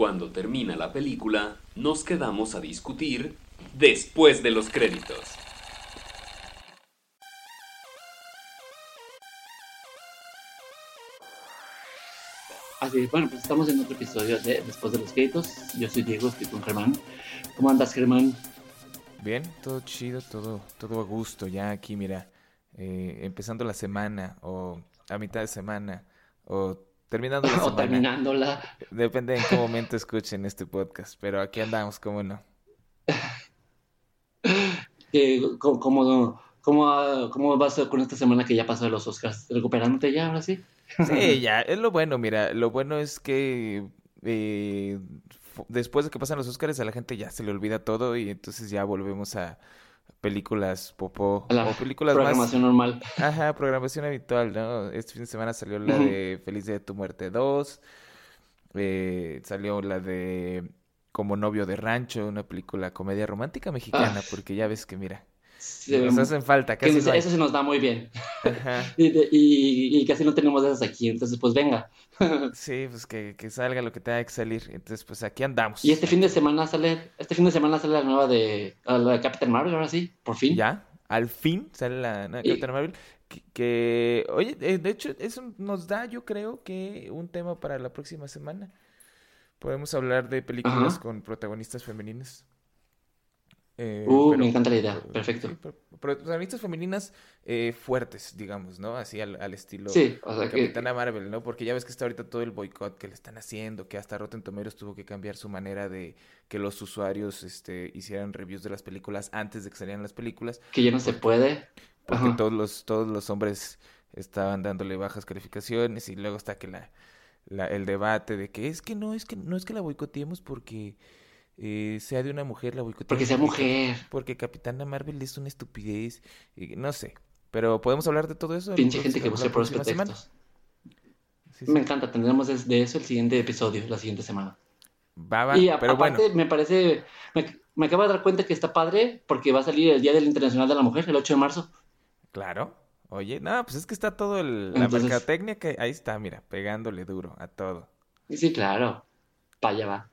Cuando termina la película, nos quedamos a discutir después de los créditos. Así, bueno, pues estamos en otro episodio de Después de los créditos. Yo soy Diego, estoy con Germán. ¿Cómo andas, Germán? Bien, todo chido, todo, todo a gusto. Ya aquí, mira, eh, empezando la semana o a mitad de semana o terminando la o semana. terminándola. Depende en qué momento escuchen este podcast, pero aquí andamos, ¿cómo no? Eh, ¿cómo, cómo, cómo, vas con esta semana que ya pasó de los Oscars? ¿Recuperándote ya, ahora sí? Sí, ya, es lo bueno, mira, lo bueno es que eh, después de que pasan los Oscars a la gente ya se le olvida todo y entonces ya volvemos a películas popó la o películas más... programación normal. Ajá, programación habitual, ¿no? Este fin de semana salió la de Feliz Día de tu Muerte 2, eh, salió la de Como novio de rancho, una película comedia romántica mexicana, Ah. porque ya ves que mira, nos hacen falta, que casi no hay. eso se nos da muy bien. Y, y- y casi no tenemos esas aquí, entonces pues venga. Sí, pues que, que salga lo que tenga que salir. Entonces, pues aquí andamos. Y este fin de semana sale, este fin de semana sale la nueva de, la de Captain Marvel, ahora sí, por fin. Ya, al fin sale la nueva Y- Capitana Marvel. Que, que- oye, eh, de hecho, eso nos da, yo creo que un tema para la próxima semana. Podemos hablar de películas Ajá. con protagonistas femeninas. Eh, Uh, pero- me encanta la idea, pero- perfecto. sí, pero- protagonistas femeninas eh, fuertes, digamos, ¿no? Así al, al estilo Sí, o sea que, Capitana Marvel, ¿no? Porque ya ves que está ahorita todo el boicot que le están haciendo, que hasta Rotten Tomatoes tuvo que cambiar su manera de que los usuarios este, hicieran reviews de las películas antes de que salieran las películas, que ya no se puede. porque Ajá. todos los, todos los hombres estaban dándole bajas calificaciones y luego está que la, la- el debate de que es que no, es que no es que la boicoteemos porque eh, sea de una mujer, la boicoteamos Porque sea mujer. porque Capitana Marvel es una estupidez, no sé. Pero podemos hablar de todo eso Pinche gente que la busca por los pretextos. Sí, sí. Me encanta, tendremos de eso el siguiente episodio, la siguiente semana. Va, va, Y a- pero bueno. aparte, me parece, me, me acabo de dar cuenta que está padre porque va a salir el Día del Internacional de la Mujer, el 8 de marzo. Claro. Oye, no, pues es que está todo el, la Entonces- mercadotecnia que ahí está, mira, pegándole duro a todo. Sí, claro. Para allá va.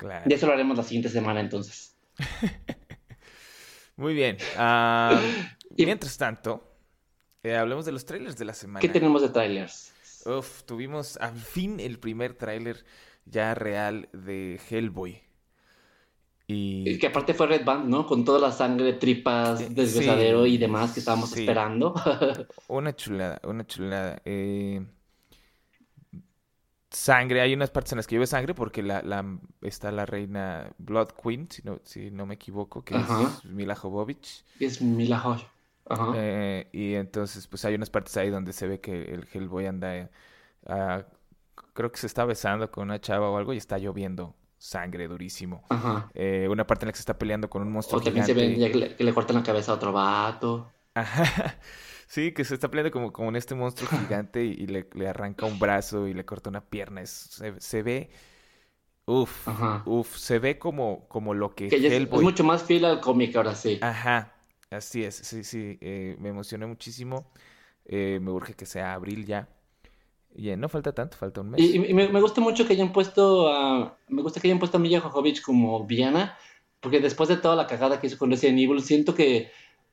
Claro. Ya eso lo haremos la siguiente semana entonces. Muy bien. Y- mientras tanto, eh, hablemos de los trailers de la semana. ¿Qué tenemos de trailers? Uf, tuvimos al fin el primer tráiler ya real de Hellboy. Y Que aparte fue Red Band, ¿no? Con toda la sangre, tripas, Eh, deshuesadero sí, y demás que estábamos sí. esperando. Una chulada, una chulada. Eh, sangre, hay unas partes en las que llueve sangre porque la, la- está la reina Blood Queen, si no, si no me equivoco, que Ajá. es Mila Jovovich. es Mila. Ajá. Eh, y entonces, pues hay unas partes ahí donde se ve que el Hellboy anda, ah, creo que se está besando con una chava o algo y está lloviendo sangre durísimo. Ajá. Eh, una parte en la que se está peleando con un monstruo O también se ve le, que le cortan la cabeza a otro vato. Ajá. Sí, que se está peleando como con este monstruo gigante y, y le, le arranca un brazo y le corta una pierna. Es- se, se ve. Uf, Ajá. uf, se ve como, como lo que Que ya es, Hellboy. mucho más fiel al cómic ahora sí. Ajá, así es, sí, sí. eh, me emocioné muchísimo. eh, me urge que sea abril ya. Y eh, no falta tanto, falta un mes. Y, y me, me gusta mucho que hayan puesto a. Me gusta que hayan puesto a Milla Jovovich como villana. Porque después de toda la cagada que hizo con Resident Evil, siento que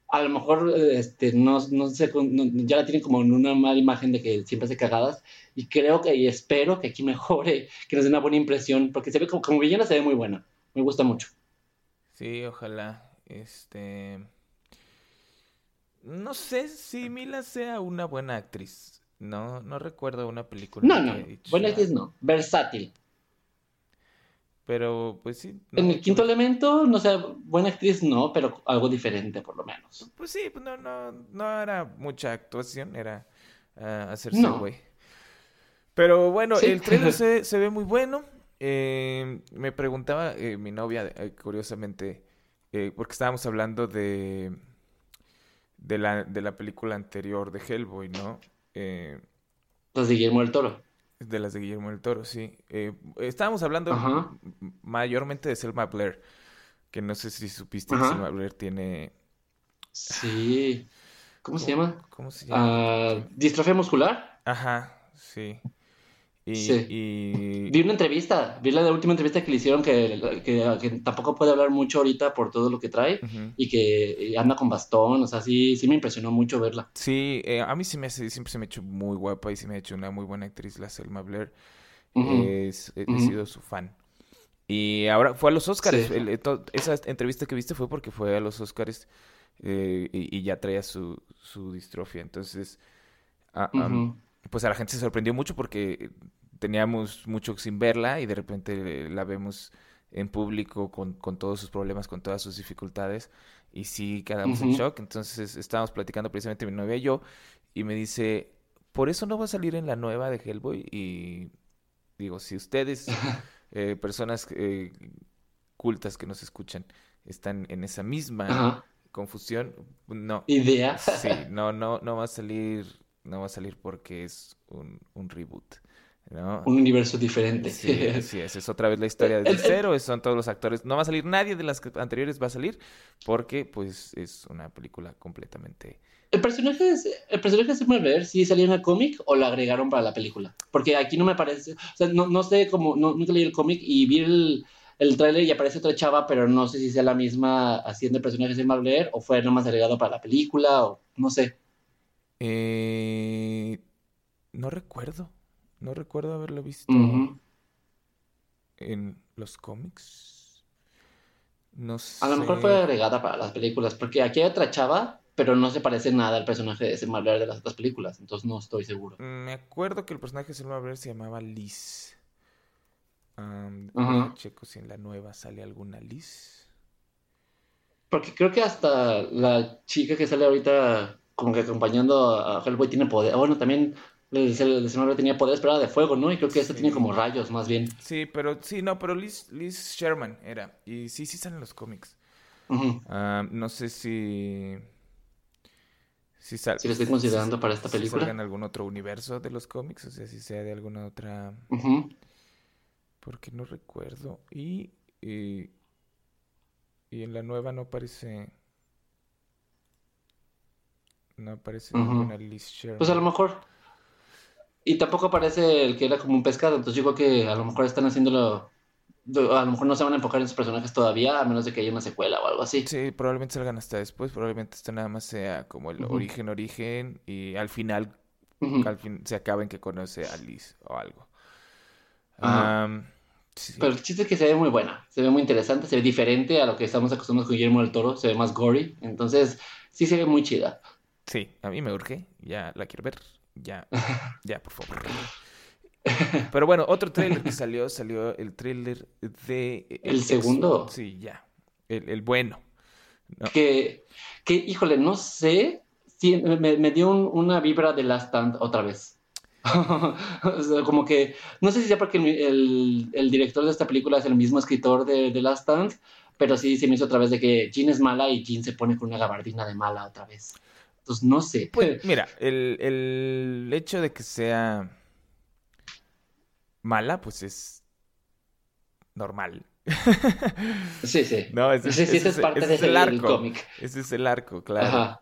a lo mejor este, no, no sé, no- ya la tienen como en una mala imagen de que siempre hace cagadas. Y creo que, y espero que aquí mejore, que nos dé una buena impresión. Porque se ve como, como villana, se ve muy buena. Me gusta mucho. Sí, ojalá. Este. No sé si Mila sea una buena actriz. No, no recuerdo una película No, no, buena actriz no. Versátil. Pero, pues sí. En el quinto elemento, no sé, buena actriz no, pero algo diferente por lo menos. Pues sí, pues no, no, no era mucha actuación, era ah, hacerse No. güey. Pero bueno, Sí. el trailer se, se ve muy bueno. Eh, me preguntaba eh, mi novia, eh, curiosamente, porque estábamos hablando de, de la, de la película anterior de Hellboy, ¿no? Eh, de Guillermo del Toro. De las de Guillermo del Toro, sí. Eh, estábamos hablando Ajá. mayormente de Selma Blair, que no sé si supiste que. Selma Blair tiene... Sí. ¿Cómo se llama? ¿Cómo se llama? Ah, distrofia muscular. Ajá, sí. Y, Sí. y- Vi una entrevista, vi la última entrevista que le hicieron que, que, que tampoco puede hablar mucho ahorita por todo lo que trae y que anda con bastón, o sea, sí, sí me impresionó mucho verla. Sí, eh, a mí sí me hace, siempre se me ha hecho muy guapa y se me ha hecho una muy buena actriz, la Selma Blair. Es- he, sido su fan. Y ahora fue a los Oscars. Sí. el- eh, to- esa entrevista que viste fue porque fue a los Oscars eh, y, y ya traía su, su distrofia. Entonces, a- pues a la gente se sorprendió mucho porque teníamos mucho sin verla y de repente la vemos en público con, con todos sus problemas, con todas sus dificultades y sí quedamos en shock. Entonces estábamos platicando precisamente mi novia y yo y me dice, por eso no va a salir en la nueva de Hellboy y digo, si ustedes, eh, personas eh, cultas que nos escuchan, están en esa misma confusión, no. Idea. Sí, no, no, no va a salir, no va a salir porque es un, un reboot, ¿no? Un universo diferente. Sí, así es, es otra vez la historia desde El- el- cero, son todos los actores, no va a salir nadie de las anteriores va a salir porque pues es una película completamente... ¿El personaje, de- el personaje de Blair sí salió en el cómic o lo agregaron para la película? Porque aquí no me parece, o sea, no, no sé cómo, no, nunca leí el cómic y vi el, el tráiler y aparece otra chava, pero no sé si sea la misma haciendo el personaje de Blair o fue nomás agregado para la película o no sé. Eh, no recuerdo, no recuerdo haberlo visto en los cómics. No A lo mejor sé. fue agregada para las películas, porque aquí hay otra chava, pero no se parece nada al personaje de Selma Blair de las otras películas, entonces no estoy seguro. Me acuerdo que el personaje de Selma Blair se llamaba Liz. Ajá. deja checo si en la nueva sale alguna Liz. Porque creo que hasta la chica que sale ahorita como que acompañando a Hellboy tiene poder. Bueno, también el el tenía poderes, pero era de fuego, ¿no? Y creo que esta Sí. tiene como rayos, más bien. Sí, pero sí, no, pero Liz, Liz Sherman era. Y sí, sí salen los cómics. Am, no sé si. Si, sal- Si lo estoy considerando para esta si película. salga en algún otro universo de los cómics, o sea, si sea de alguna otra. Porque no recuerdo. Y, y, y en la nueva no aparece. No aparece Ujú. ninguna Liz Sherman. Pues a lo mejor. Y tampoco aparece el que era como un pescado, entonces yo creo que a lo mejor están haciéndolo. A lo mejor no se van a enfocar en sus personajes todavía, a menos de que haya una secuela o algo así. Sí, probablemente salgan hasta después. Probablemente esto nada más sea como el origen, origen. Y al final, Ujú. al fin se acaben que conoce a Liz o algo. Sí. Pero el chiste es que se ve muy buena, se ve muy interesante, se ve diferente a lo que estamos acostumbrados con Guillermo del Toro, se ve más gory, entonces sí se ve muy chida. Sí, a mí me urge, ya la quiero ver, ya, ya, por favor. Pero bueno, otro trailer que salió, salió el trailer de... ¿El segundo? Sí, ya, el, el bueno. ¿no? Que, que, híjole, no sé, sí, me, me dio un- una vibra de Last Stand otra vez. O sea, como que, no sé si sea porque el, el- el director de esta película es el mismo escritor de, de Last Stand, pero sí se me hizo otra vez de que Jean es mala y Jean se pone con una gabardina de mala otra vez. Entonces, no sé. Pues mira, el, el hecho de que sea mala, pues es normal. Sí, sí. No, ese, Sí, sí, ese esa es parte ese es el del arco. cómic. Ese es el arco, claro.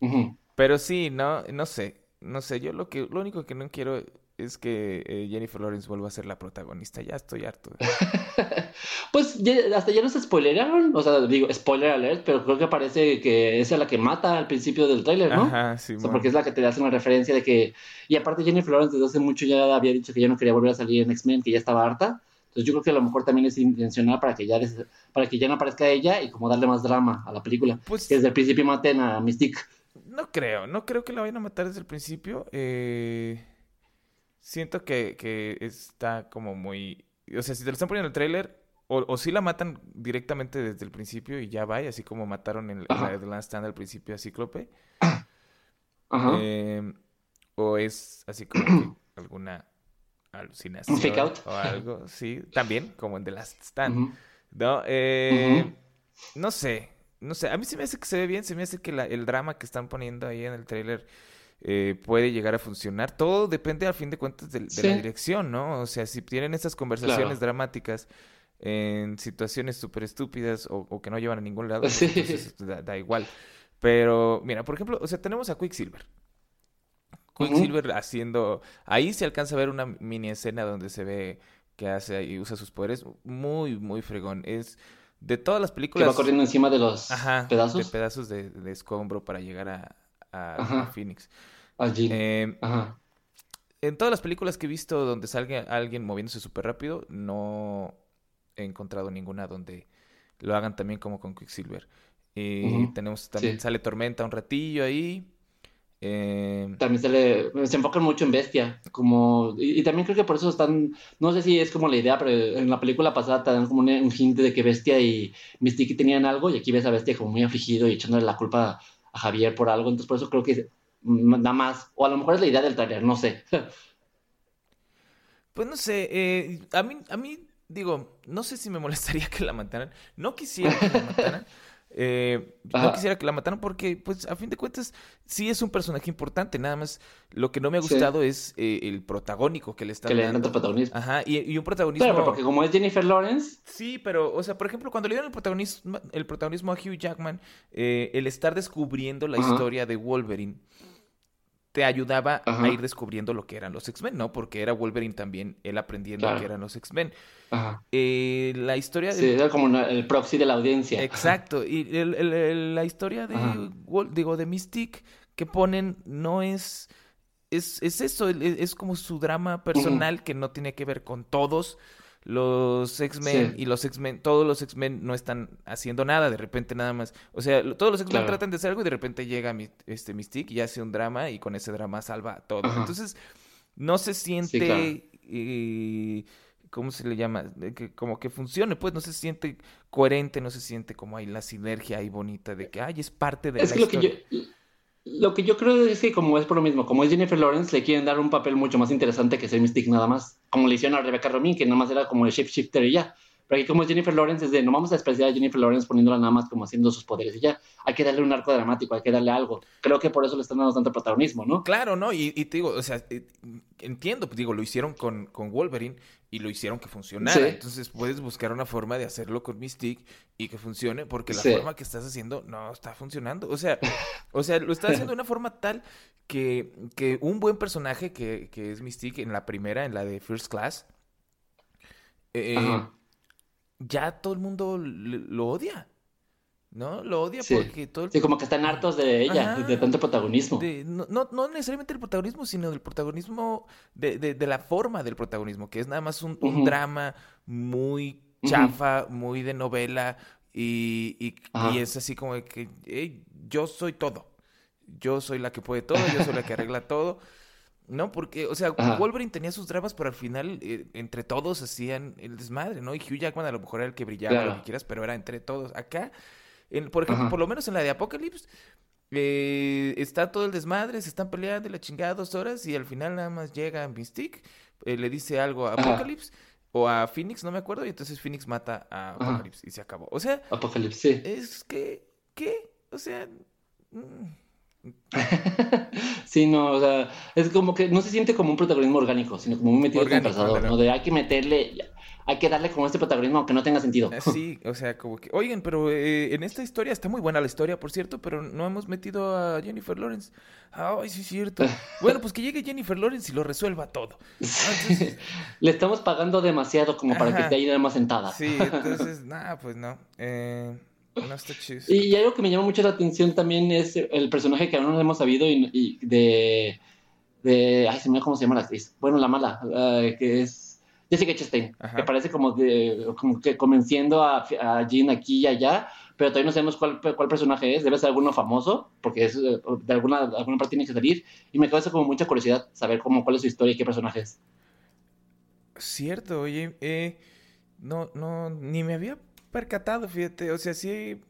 Ujú. Pero sí, no, no sé, no sé, yo lo que, lo único que no quiero es que eh, Jennifer Lawrence vuelva a ser la protagonista, ya estoy harto. Pues ya- hasta ya nos spoileraron, o sea, digo, spoiler alert, pero creo que parece que esa es la que mata al principio del tráiler, ¿no? Ajá, sí, O sea, porque es la que te hace una referencia de que... Y aparte Jennifer Lawrence desde hace mucho ya había dicho que ya no quería volver a salir en X-Men, que ya estaba harta. Entonces yo creo que a lo mejor también es intencional para que ya, des- para que ya no aparezca ella y como darle más drama a la película. Pues Que desde el principio maten a Mystique. no creo, no creo que la vayan a matar desde el principio. eh, siento que, que está como muy, o sea, si te lo están poniendo en el tráiler, o, o si la matan directamente desde el principio y ya va, y así como mataron en, en la de Last Stand al principio a Cíclope. Ajá. Eh, o es así como que alguna alucinación Un fake out. o algo, sí, también como en The Last Stand. ¿no? Eh, no sé, no sé, a mí se me hace que se ve bien, se me hace que la- el drama que están poniendo ahí en el tráiler eh, puede llegar a funcionar. Todo depende al fin de cuentas de, la dirección, ¿no? O sea, si tienen estas conversaciones Claro. dramáticas en situaciones súper estúpidas o, o que no llevan a ningún lado, Sí. entonces da, da igual. Pero, mira, por ejemplo, o sea, tenemos a Quicksilver Quicksilver haciendo... Ahí se alcanza a ver una mini escena donde se ve que hace y usa sus poderes. Muy, muy fregón. Es de todas las películas... Que va corriendo encima de los pedazos. De pedazos de, escombro para llegar a, a, Phoenix. Allí. Eh, Ajá. En todas las películas que he visto donde salga alguien moviéndose súper rápido, no he encontrado ninguna donde lo hagan también como con Quicksilver. Y tenemos también, sale Tormenta un ratillo ahí. Eh... También se, se enfocan mucho en Bestia, como, y, también creo que por eso están, no sé si es como la idea, pero en la película pasada te dan como un, un hint de que Bestia y Mystique tenían algo, y aquí ves a Bestia como muy afligido y echándole la culpa a Javier por algo, entonces por eso creo que nada más, o a lo mejor es la idea del trailer, no sé. Pues no sé, eh, a mí, a mí, digo, no sé si me molestaría que la mataran, no quisiera que la mataran. Eh, no quisiera que la mataran porque, pues, a fin de cuentas, sí es un personaje importante. Nada más, lo que no me ha gustado es eh, el protagónico que le está que le dan tanto protagonismo. Ajá, y, un protagonismo... Pero, porque como es Jennifer Lawrence... Sí, pero, o sea, por ejemplo, cuando le dieron el protagonismo, el protagonismo a Hugh Jackman, eh, el estar descubriendo la historia de Wolverine te ayudaba a ir descubriendo lo que eran los X-Men, ¿no? Porque era Wolverine también, él aprendiendo lo que eran los X-Men. Eh, la historia de... Sí, era como el proxy de la audiencia. Exacto. Y la historia de, digo, de Mystique que ponen no es... Es, es eso, es, como su drama personal que no tiene que ver con todos los X-Men y los X-Men, todos los X-Men no están haciendo nada, de repente nada más. O sea, todos los X-Men tratan de hacer algo y de repente llega este Mystique y hace un drama y con ese drama salva todo. Entonces, no se siente. Eh, ¿Cómo se le llama? Que, como que funcione, pues no se siente coherente, no se siente como hay la sinergia ahí bonita de que, ay, es parte de es la historia. Que yo lo que yo creo es que como es por lo mismo, como es Jennifer Lawrence, le quieren dar un papel mucho más interesante que ser Mystique nada más. Como le hicieron a Rebecca Romijn, que nada más era como el shifter y ya. Pero aquí como es Jennifer Lawrence, es de no vamos a despreciar a Jennifer Lawrence poniéndola nada más como haciendo sus poderes y ya. Hay que darle un arco dramático, hay que darle algo. Creo que por eso le están dando tanto protagonismo, ¿no? Claro, ¿no? Y, te digo, o sea, entiendo, pues digo, lo hicieron con, con Wolverine y lo hicieron que funcionara. Entonces puedes buscar una forma de hacerlo con Mystique y que funcione, porque la forma que estás haciendo no está funcionando. O sea, o sea, lo estás haciendo de una forma tal que, que un buen personaje que, que es Mystique en la primera, en la de First Class, eh, ya todo el mundo lo odia. ¿No? Lo odia porque todo el... Sí, como que están hartos de ella, de tanto protagonismo. no, no, necesariamente el protagonismo, sino del protagonismo, de, de, la forma del protagonismo, que es nada más un, drama muy chafa, muy de novela, y, y, es así como que yo soy todo. Yo soy la que puede todo, yo soy la que arregla todo. ¿No? Porque, o sea, Wolverine tenía sus dramas, pero al final eh, entre todos hacían el desmadre, ¿no? Y Hugh Jackman a lo mejor era el que brillaba, lo que quieras, pero era entre todos. Acá por ejemplo, por lo menos en la de Apocalypse, eh, está todo el desmadre, se están peleando la chingada dos horas y al final nada más llega Mystique, eh, le dice algo a Apocalypse o a Phoenix, no me acuerdo, y entonces Phoenix mata a Apocalypse y se acabó. O sea, Apocalypse, sí. Es que, ¿qué? O sea... Mm. sí, no, o sea, es como que no se siente como un protagonismo orgánico, sino como un metido orgánico, ¿no? De hay que meterle, hay que darle como este protagonismo aunque no tenga sentido. Eh, sí, o sea, como que, oigan, pero eh, en esta historia está muy buena la historia, por cierto, pero no hemos metido a Jennifer Lawrence. Ay, sí es cierto. bueno, pues que llegue Jennifer Lawrence y lo resuelva todo. Le estamos pagando demasiado como para que esté ahí más sentada. Sí, entonces, nada, pues no. Eh, no está chido. Y algo que me llama mucho la atención también es el personaje que aún no hemos sabido y, de, de... Ay, se me cómo se llama la actriz. Bueno, la mala, que es Jessica Chastain, que parece como, de, como que convenciendo a, a Jean aquí y allá, pero todavía no sabemos cuál, cuál personaje es, debe ser alguno famoso, porque es, de alguna, alguna parte tiene que salir, y me causa como mucha curiosidad saber cómo, cuál es su historia y qué personaje es. Cierto, oye, eh, no, no, ni me había percatado, fíjate, o sea, sí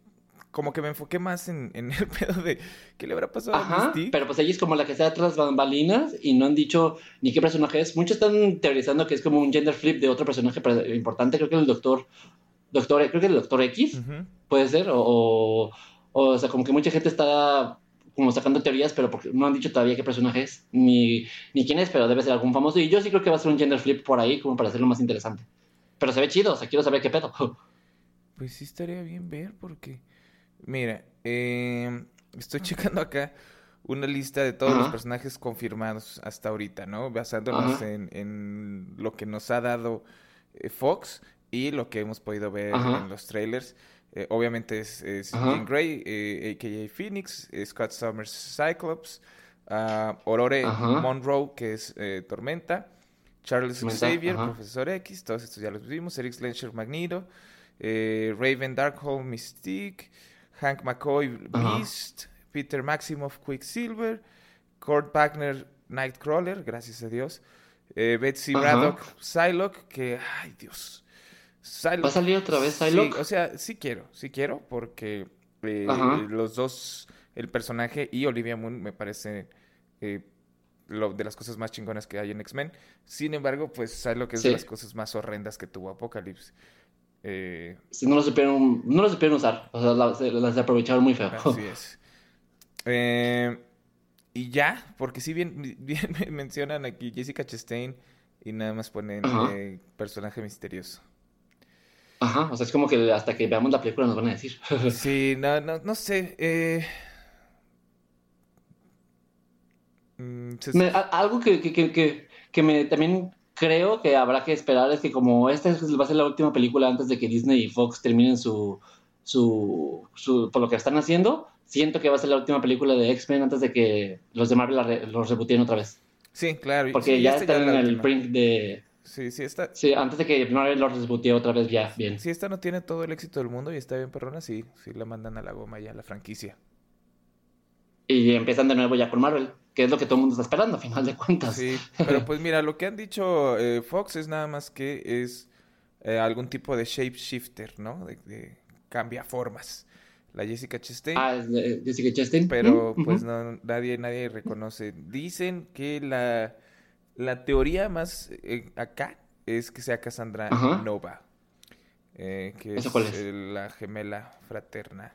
como que me enfoqué más en, en, el pedo de qué le habrá pasado a Mystique. Pero pues ella es como la que está detrás bambalinas y no han dicho ni qué personaje es. Muchos están teorizando que es como un gender flip de otro personaje importante. Creo que el doctor, doctor creo que el doctor X puede ser. O, o, sea, como que mucha gente está como sacando teorías, pero porque no han dicho todavía qué personaje es, ni, ni quién es, pero debe ser algún famoso. Y yo sí creo que va a ser un gender flip por ahí, como para hacerlo más interesante. Pero se ve chido, o sea, quiero saber qué pedo. Pues sí estaría bien ver, porque Mira, em, estoy checando acá una lista de todos los personajes confirmados hasta ahorita, ¿no? Basándonos en, en, lo que nos ha dado eh, Fox y lo que hemos podido ver en los trailers. Eh, obviamente es, es Jean Grey, a.k.a. Eh, Phoenix, Scott Summers Cyclops, uh, Aurore Monroe, que es Tormenta, Charles Xavier, Profesor X, todos estos ya los vimos, Eric Slencher Magneto, Raven Darkhold Mystique, Hank McCoy Beast, Peter Maximoff Quicksilver, Kurt Wagner Nightcrawler, gracias a Dios, Betsy Braddock Psylocke, que, ay Dios, ¿Va a salir otra vez Psylocke? Sí, o sea, sí quiero, sí quiero, porque eh, los dos, el personaje y Olivia Moon me parece eh, lo, de las cosas más chingonas que hay en X-Men. Sin embargo, pues Psylocke es de las cosas más horrendas que tuvo Apocalypse. Eh... no lo supieron, no lo supieron usar, o sea, las, aprovecharon muy feo. Así es. Eh, y ya, porque si bien, bien mencionan aquí Jessica Chastain y nada más ponen personaje misterioso. Ajá, o sea, es como que hasta que veamos la película nos van a decir. sí, no, no, no sé. Eh... Mm, algo que, que, que, que, me también creo que habrá que esperar es que como esta va a ser la última película antes de que Disney y Fox terminen su, su, su por lo que están haciendo, siento que va a ser la última película de X-Men antes de que los de Marvel los rebooten otra vez. Sí, claro. Porque ya están en el brink de, Sí, sí, está. Sí, antes de que Marvel lo resbutee otra vez ya, bien. Si esta no tiene todo el éxito del mundo y está bien perrona, sí, sí la mandan a la goma ya, la franquicia. Y empiezan de nuevo ya con Marvel, que es lo que todo el mundo está esperando, a final de cuentas. Sí, pero pues mira, lo que han dicho eh, Fox es nada más que es eh, algún tipo de shapeshifter, ¿no? De, cambia formas. La Jessica Chastain. Ah, Jessica Chastain. Pero pues no, nadie, nadie reconoce. Dicen que la la teoría más eh, acá es que sea Cassandra Nova, eh, que es, la gemela fraterna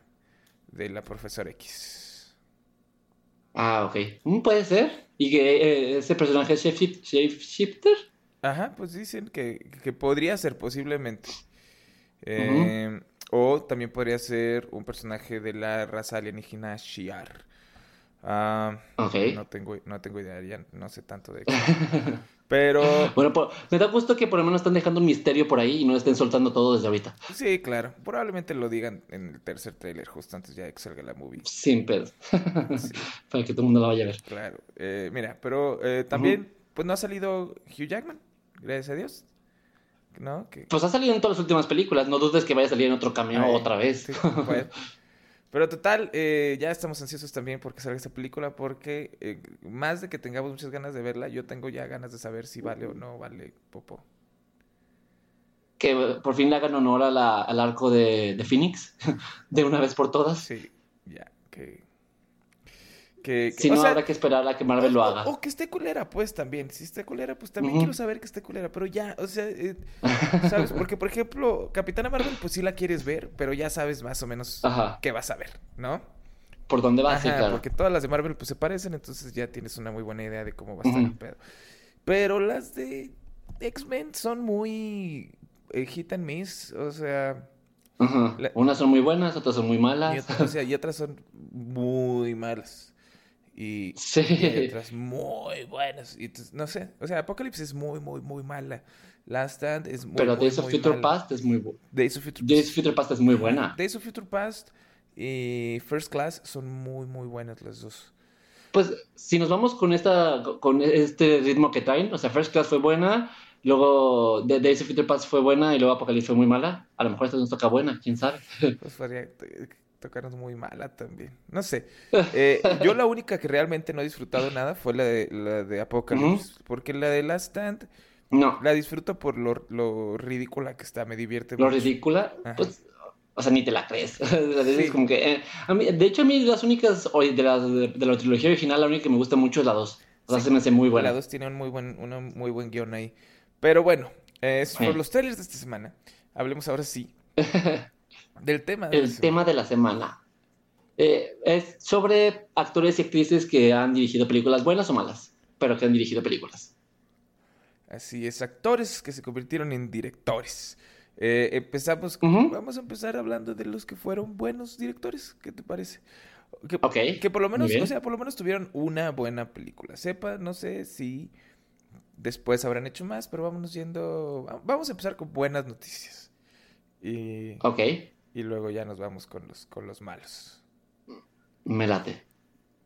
de la profesora X. Ah, ok. Mm, puede ser. ¿Y que eh, ese personaje es shapeshifter? Ajá, pues dicen que, podría ser posiblemente. O también podría ser un personaje de la raza alienígena Shiar. Ah, no, tengo, no tengo idea, ya no sé tanto de eso. Pero. Bueno, me da gusto que por lo menos están dejando un misterio por ahí y no estén soltando todo desde ahorita. Sí, claro. Probablemente lo digan en el tercer trailer, justo antes ya de que salga la movie. Sin pedo. Para que todo el mundo la vaya a ver. Claro. Eh, mira, pero eh, también, pues no ha salido Hugh Jackman, gracias a Dios. ¿No? Pues ha salido en todas las últimas películas. No dudes que vaya a salir en otro cameo otra vez. Pero total, eh, ya estamos ansiosos también porque salga esta película, porque eh, más de que tengamos muchas ganas de verla, yo tengo ya ganas de saber si vale o no vale Popo. Que por fin le hagan honor al arco de, de Phoenix, de una vez por todas. Sí, ya, que si no, habrá que esperar a que Marvel lo haga. O, que esté culera, pues también. Si esté culera, pues también quiero saber que esté culera. Pero ya, o sea, eh, ¿sabes? Porque, por ejemplo, Capitana Marvel, pues sí la quieres ver, pero ya sabes más o menos qué vas a ver, ¿no? Por dónde vas, sí, claro. Porque todas las de Marvel, pues se parecen, entonces ya tienes una muy buena idea de cómo va a estar el pedo. Pero las de X-Men son muy eh, hit and miss, o sea. Unas son muy buenas, otras son muy malas. o sea, y otras son muy malas. Y, sí. otras muy buenas. Y no sé, o sea, Apocalypse es muy, muy, muy mala. Last Stand es muy Pero Days of Future Past es muy buena. Days of Future, Days of Future Past es muy buena. Days of Future Past y First Class son muy, muy buenas las dos. Pues si nos vamos con esta con este ritmo que traen, o sea, First Class fue buena, luego Days of Future Past fue buena y luego Apocalypse fue muy mala. A lo mejor esta nos toca buena, quién sabe. Pues tocaron muy mala también. No sé. Eh, yo la única que realmente no he disfrutado nada fue la de, la de Apocalypse. Porque la de Last Stand. No. La disfruto por lo, lo ridícula que está, me divierte. ¿Lo ridícula? Pues, o sea, ni te la crees. como que, eh, de hecho, a mí las únicas de la, de, la trilogía original, la única que me gusta mucho es la 2. O sea, se me hace muy buena. La 2 tiene un muy buen, un muy buen guion ahí. Pero bueno, eh, por los trailers de esta semana. Hablemos ahora sí Del tema. De el tema de la semana. Eh, es sobre actores y actrices que han dirigido películas buenas o malas, pero que han dirigido películas. Así es, actores que se convirtieron en directores. Eh, empezamos, vamos a empezar hablando de los que fueron buenos directores, ¿qué te parece? Que, que por lo menos, o sea, por lo menos tuvieron una buena película. Sepa, no sé si después habrán hecho más, pero vámonos yendo. va- Vamos a empezar con buenas noticias. Y, Ok, y luego ya nos vamos con los, con los malos. me late.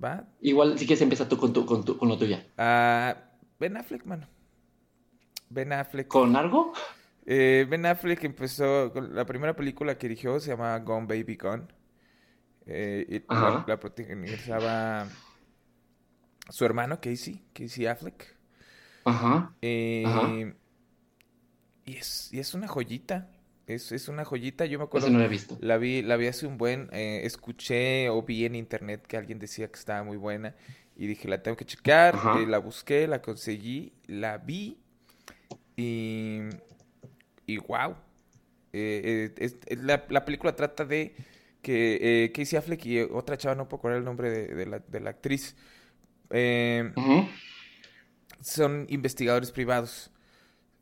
¿Va? Igual, si quieres, empieza tú con, tu, con, tu, con lo tuya. Ah, ben Affleck, mano. Ben Affleck. ¿Con algo? Eh, ben Affleck empezó con la primera película que dirigió se llama Gone Baby Gone. Eh, y la, la protagonizaba su hermano Casey, Casey Affleck. Ajá. Eh, Ajá. y es, y es una joyita. Es, es una joyita. Yo me acuerdo, no lo he visto. la vi, la vi hace un buen, eh, escuché o vi en internet que alguien decía que estaba muy buena y dije, la tengo que checar, eh, la busqué, la conseguí, la vi y, y wow. Eh, es- la, la película trata de que Casey Affleck y otra chava, no puedo acordar el nombre de, de la, de la actriz, son investigadores privados,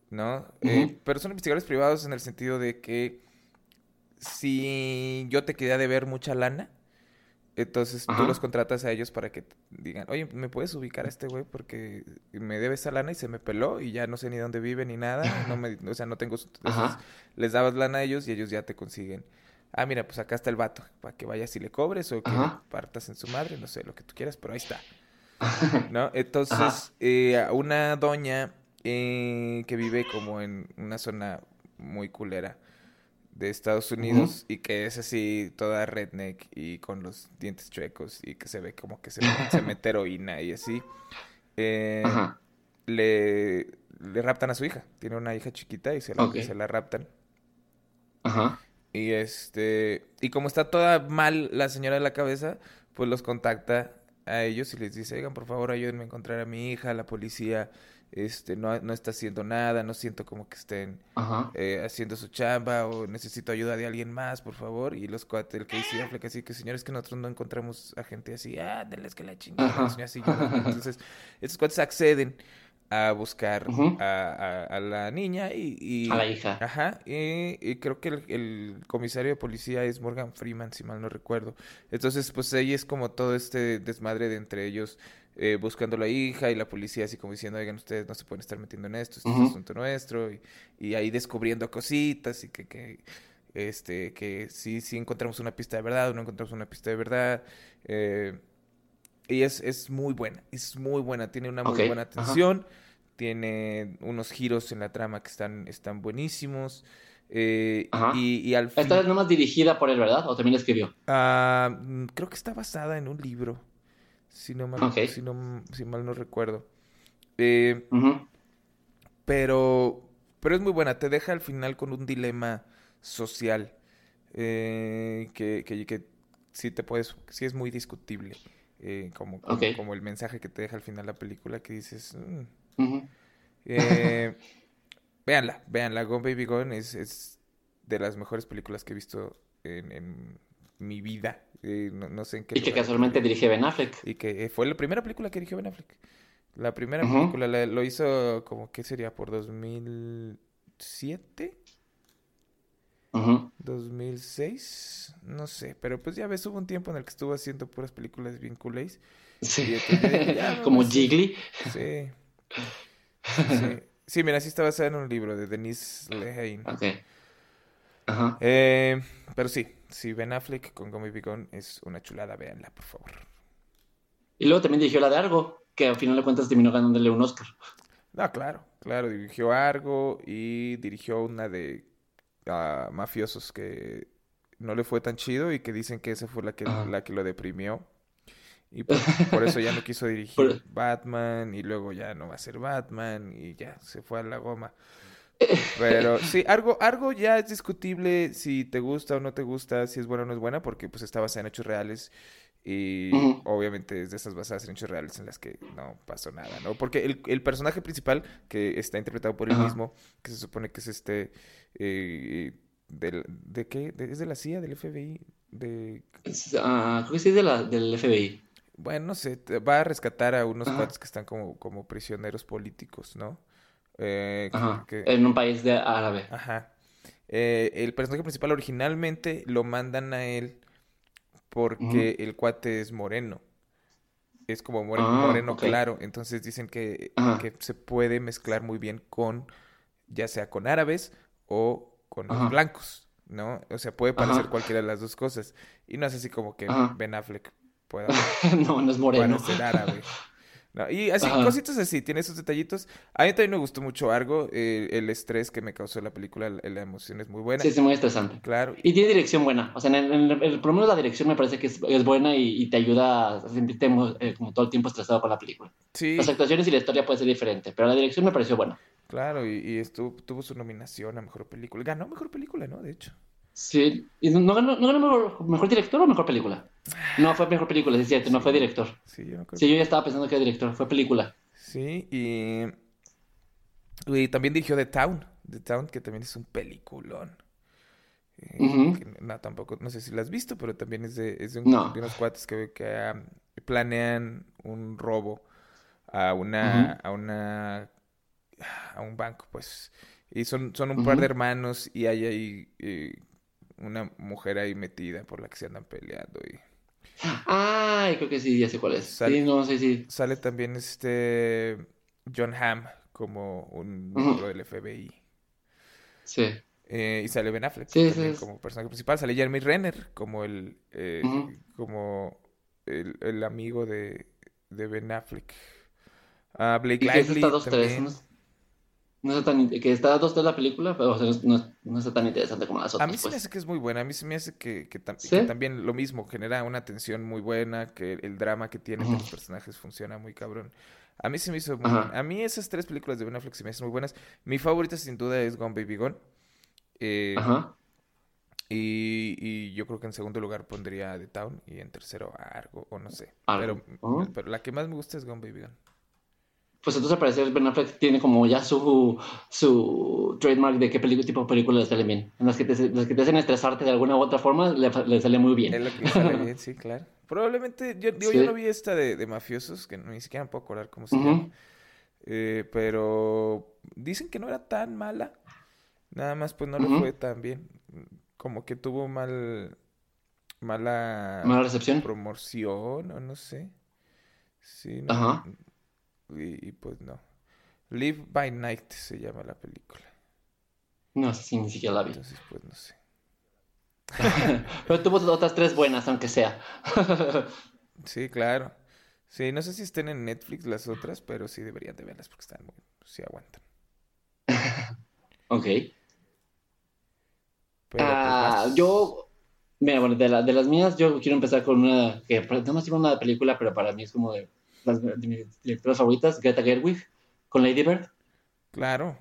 ¿no? Eh, pero son investigadores privados en el sentido de que si yo te quería deber mucha lana, entonces tú los contratas a ellos para que digan, oye, ¿me puedes ubicar a este güey? Porque me debe esa lana y se me peló y ya no sé ni dónde vive ni nada, no me, o sea, no tengo... entonces, les dabas lana a ellos y ellos ya te consiguen. Ah, mira, pues acá está el vato, para que vayas y le cobres o que Ajá. partas en su madre, no sé, lo que tú quieras, pero ahí está. ¿no? Entonces, eh, a una doña eh, que vive como en una zona muy culera de Estados Unidos y que es así toda redneck y con los dientes chuecos y que se ve como que se, se mete heroína y así, eh, Ajá. le, le raptan a su hija. Tiene una hija chiquita y se la, se la raptan. Ajá. Y este, y como está toda mal la señora de la cabeza, pues los contacta a ellos y les dice, oigan, por favor, ayúdenme a encontrar a mi hija, la policía, este, no, no está haciendo nada, no siento como que estén eh, haciendo su chamba o necesito ayuda de alguien más, por favor. Y los cuates, el Casey Affleck, así que señores que nosotros no encontramos a gente así, ah, denles que la chingada, así. Entonces, estos cuates acceden a buscar a, a- a la niña y, y- A la hija. Ajá, y, y creo que el, el comisario de policía es Morgan Freeman, si mal no recuerdo. Entonces, pues ahí es como todo este desmadre de entre ellos eh, buscando a la hija y la policía así como diciendo, oigan, ustedes no se pueden estar metiendo en esto, esto es asunto nuestro. Y, y ahí descubriendo cositas y que, que este, que sí, sí encontramos una pista de verdad o no encontramos una pista de verdad. eh, y es, es muy buena, es muy buena, tiene una muy buena ajá. atención, tiene unos giros en la trama que están, están buenísimos. eh, y, y al fin... Esta es nomás dirigida por él, ¿verdad? ¿O también la escribió? Ah, mm, creo que está basada en un libro, si no mal, si no, si mal no recuerdo. Eh, pero, pero es muy buena, te deja al final con un dilema social eh, que, que, que sí te puedes, sí es muy discutible, eh, como, como, el mensaje que te deja al final la película que dices, "Mm". Ujú. Eh, véanla, véanla, Gone Baby Gone es, es de las mejores películas que he visto en, en mi vida, Eh, no, no sé en qué Y que casualmente dirige Ben Affleck. y que eh, fue la primera película que dirigió Ben Affleck. La primera película la- lo hizo como, ¿qué sería? ¿Por 2007? Ujú. ¿2006? No sé, pero pues ya ves, hubo un tiempo en el que estuvo haciendo puras películas bien culés. Sí. Como Jiggly. Sí. Sí. Sí, mira, sí está basada en un libro de Denise Lehane. Ok. Ajá. Eh, pero sí, sí, Ben Affleck con Gone Baby Gone es una chulada, véanla, por favor. Y luego también dirigió la de Argo, que al final de cuentas terminó ganándole un Oscar. No, claro, claro, dirigió Argo y dirigió una de ah, mafiosos que no le fue tan chido y que dicen que esa fue la que, Ajá. la que lo deprimió. Y por, por eso ya no quiso dirigir Por- Batman y luego ya no va a ser Batman y ya se fue a la goma. Pero sí, Argo, Argo ya es discutible si te gusta o no te gusta, si es buena o no es buena, porque pues está basada en hechos reales y obviamente es de esas basadas en hechos reales en las que no pasó nada, ¿no? Porque el, el personaje principal, que está interpretado por él mismo, que se supone que es este, eh, del- ¿de qué? De- ¿Es de la CIA, del FBI? De, ah, creo que sí es de la, del FBI. bueno, no sé, va a rescatar a unos cuates que están como, como prisioneros políticos, ¿no? Eh, que- Ajá. que- En un país de árabe. Ajá. Eh, el personaje principal originalmente lo mandan a él porque el cuate es moreno. Es como moreno, Ah, moreno claro. Entonces dicen que, que se puede mezclar muy bien con, ya sea con árabes o con los blancos, ¿no? O sea, puede parecer Ajá. cualquiera de las dos cosas. Y no es así como que. Ben Affleck pueda no, no es moreno. parecer árabe. No, y así, Ajá. cositas así, tiene esos detallitos. A mí también me gustó mucho Argo, eh, el estrés que me causó la película, la, la emoción es muy buena. Sí, es muy estresante. Claro, Y tiene dirección buena. O sea, en el, en el- por lo menos la dirección me parece que es, es buena y, y te ayuda a sentirte eh, como todo el tiempo estresado con la película. sí, Las actuaciones y la historia puede ser diferente, pero la dirección me pareció buena. claro, y, y estuvo, tuvo su nominación a Mejor Película. Ganó Mejor Película, ¿no? De hecho. Sí. ¿Y no ganó, no ganó mejor, mejor director o mejor película? No, fue mejor película, sí es cierto, no fue director. Sí, yo. Sí, yo ya estaba pensando que era director, fue película. Sí, y, y también dirigió The Town, The Town, que también es un peliculón. Eh, no, tampoco, no sé si la has visto, pero también es de, es de, un- No. de unos cuates que, que ah, planean un robo a una, a una, a un banco, pues. Y son, son un par de hermanos y hay ahí eh, una mujer ahí metida por la que se andan peleando y Ay, creo que sí, ya sé cuál es. Sal- Sí, no, sí, sí. sale también este John Hamm como un miembro del FBI. Sí. Eh, y sale Ben Affleck Sí, sí, como personaje principal. Sale Jeremy Renner como el, eh, como el, el amigo de, de Ben Affleck. Ah, Blake es Lively 2-3, también. no, no está tan, que está 2-3 la película, pero o sea, no, no- está tan interesante como las A otras, mí se me pues. hace que es muy buena. A mí se me hace que, que, tam- ¿Sí? que también lo mismo, genera una tensión muy buena, que el drama que tiene entre Ujú. los personajes funciona muy cabrón. A mí se me hizo muy. A mí esas tres películas de Ben Affleck se me hacen muy buenas. Mi favorita sin duda es Gone Baby Gone. Eh, Ajá. Y, y yo creo que en segundo lugar pondría The Town y en tercero a Argo, o no sé. Argo. Pero, pero la que más me gusta es Gone Baby Gone. Pues entonces al parecer Ben Affleck tiene como ya su, su trademark de qué pelicu- tipo de películas le salen bien. En las que te, las que te hacen estresarte de alguna u otra forma, le, le sale muy bien. Es lo que le sale bien, sí, claro. Probablemente, yo digo, yo no vi esta de, de mafiosos, que ni siquiera me puedo acordar cómo se llama. Eh, pero dicen que no era tan mala. Nada más, pues no le Ujú. fue tan bien. Como que tuvo mal, mala Mala recepción. promoción, o no sé. Sí, no. Ajá. Y, y pues no. Live by Night se llama la película. No sé si ni siquiera la vi. Entonces, pues no sé. Pero tuvo otras tres buenas, aunque sea. Sí, claro. Sí, no sé si estén en Netflix las otras, pero sí deberían de verlas porque están muy, sí aguantan. Ok. Pero pues Ah, yo, mira, bueno, de, la- de las mías, yo quiero empezar con una que no más tiene una película, pero para mí es como de, las, de mis directoras favoritas, Greta Gerwig, con Lady Bird, Claro.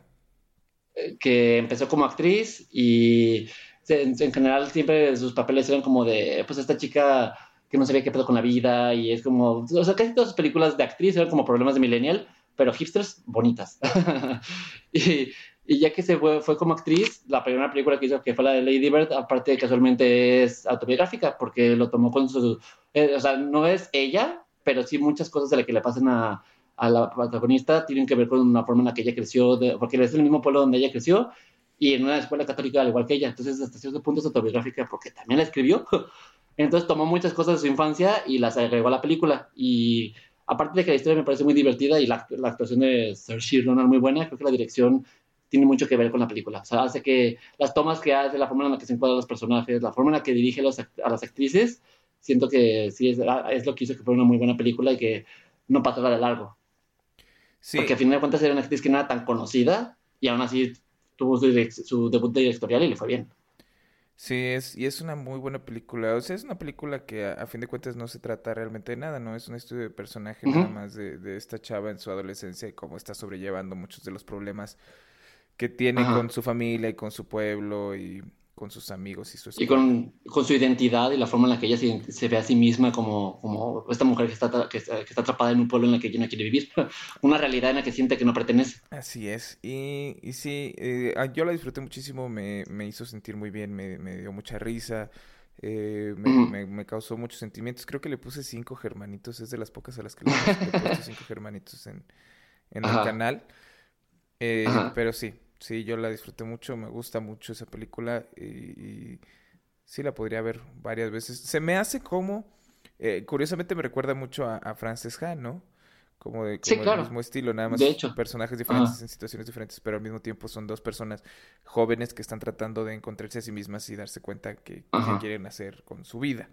eh, que empezó como actriz y en, en general siempre sus papeles eran como de, pues esta chica que no sabía qué pedo con la vida y es como, o sea, casi todas sus películas de actriz eran como problemas de millennial, pero hipsters bonitas. y, y ya que se fue, fue como actriz, la primera película que hizo, que fue la de Lady Bird, aparte casualmente es autobiográfica, porque lo tomó con su, eh, o sea, no es ella, pero sí muchas cosas de las que le pasan a, a la protagonista tienen que ver con la forma en la que ella creció, de- porque es el mismo pueblo donde ella creció y en una escuela católica al igual que ella. Entonces, hasta cierto punto es autobiográfica porque también la escribió. Entonces, tomó muchas cosas de su infancia y las agregó a la película. Y aparte de que la historia me parece muy divertida y la, la actuación de Saoirse Ronan muy buena, creo que la dirección tiene mucho que ver con la película. O sea, hace que las tomas que hace, la forma en la que se encuadran los personajes, la forma en la que dirige los a las actrices, siento que sí es, es lo que hizo que fuera una muy buena película y que no pasara de largo. Sí, Porque a fin de cuentas era una actriz que no era tan conocida y aún así tuvo su, debut directorial y le fue bien. sí, es, y es una muy buena película. O sea, es una película que a, a fin de cuentas no se trata realmente de nada, ¿no? Es un estudio de personaje nada más de, de esta chava en su adolescencia y cómo está sobrellevando muchos de los problemas que tiene Ajá. con su familia y con su pueblo y con sus amigos y su Y escuela. con, con su identidad y la forma en la que ella se, se ve a sí misma como, como esta mujer que está, que, está, que está atrapada en un pueblo en la que ella no quiere vivir. Una realidad en la que siente que no pertenece. Así es. Y, y sí, eh, ah, yo la disfruté muchísimo, me, me hizo sentir muy bien, me, me dio mucha risa, eh, me, Ujú. me- me causó muchos sentimientos. Creo que le puse cinco germanitos, es de las pocas a las que le, he puesto- cinco germanitos en, en el canal. Eh, pero sí, sí, yo la disfruté mucho, me gusta mucho esa película y, y sí la podría ver varias veces. Se me hace como, eh, curiosamente me recuerda mucho a, a Frances Ha, ¿no? Como de Sí, como el mismo estilo, nada más De hecho. personajes diferentes en situaciones diferentes, pero al mismo tiempo son dos personas jóvenes que están tratando de encontrarse a sí mismas y darse cuenta que, Ajá. quieren hacer con su vida.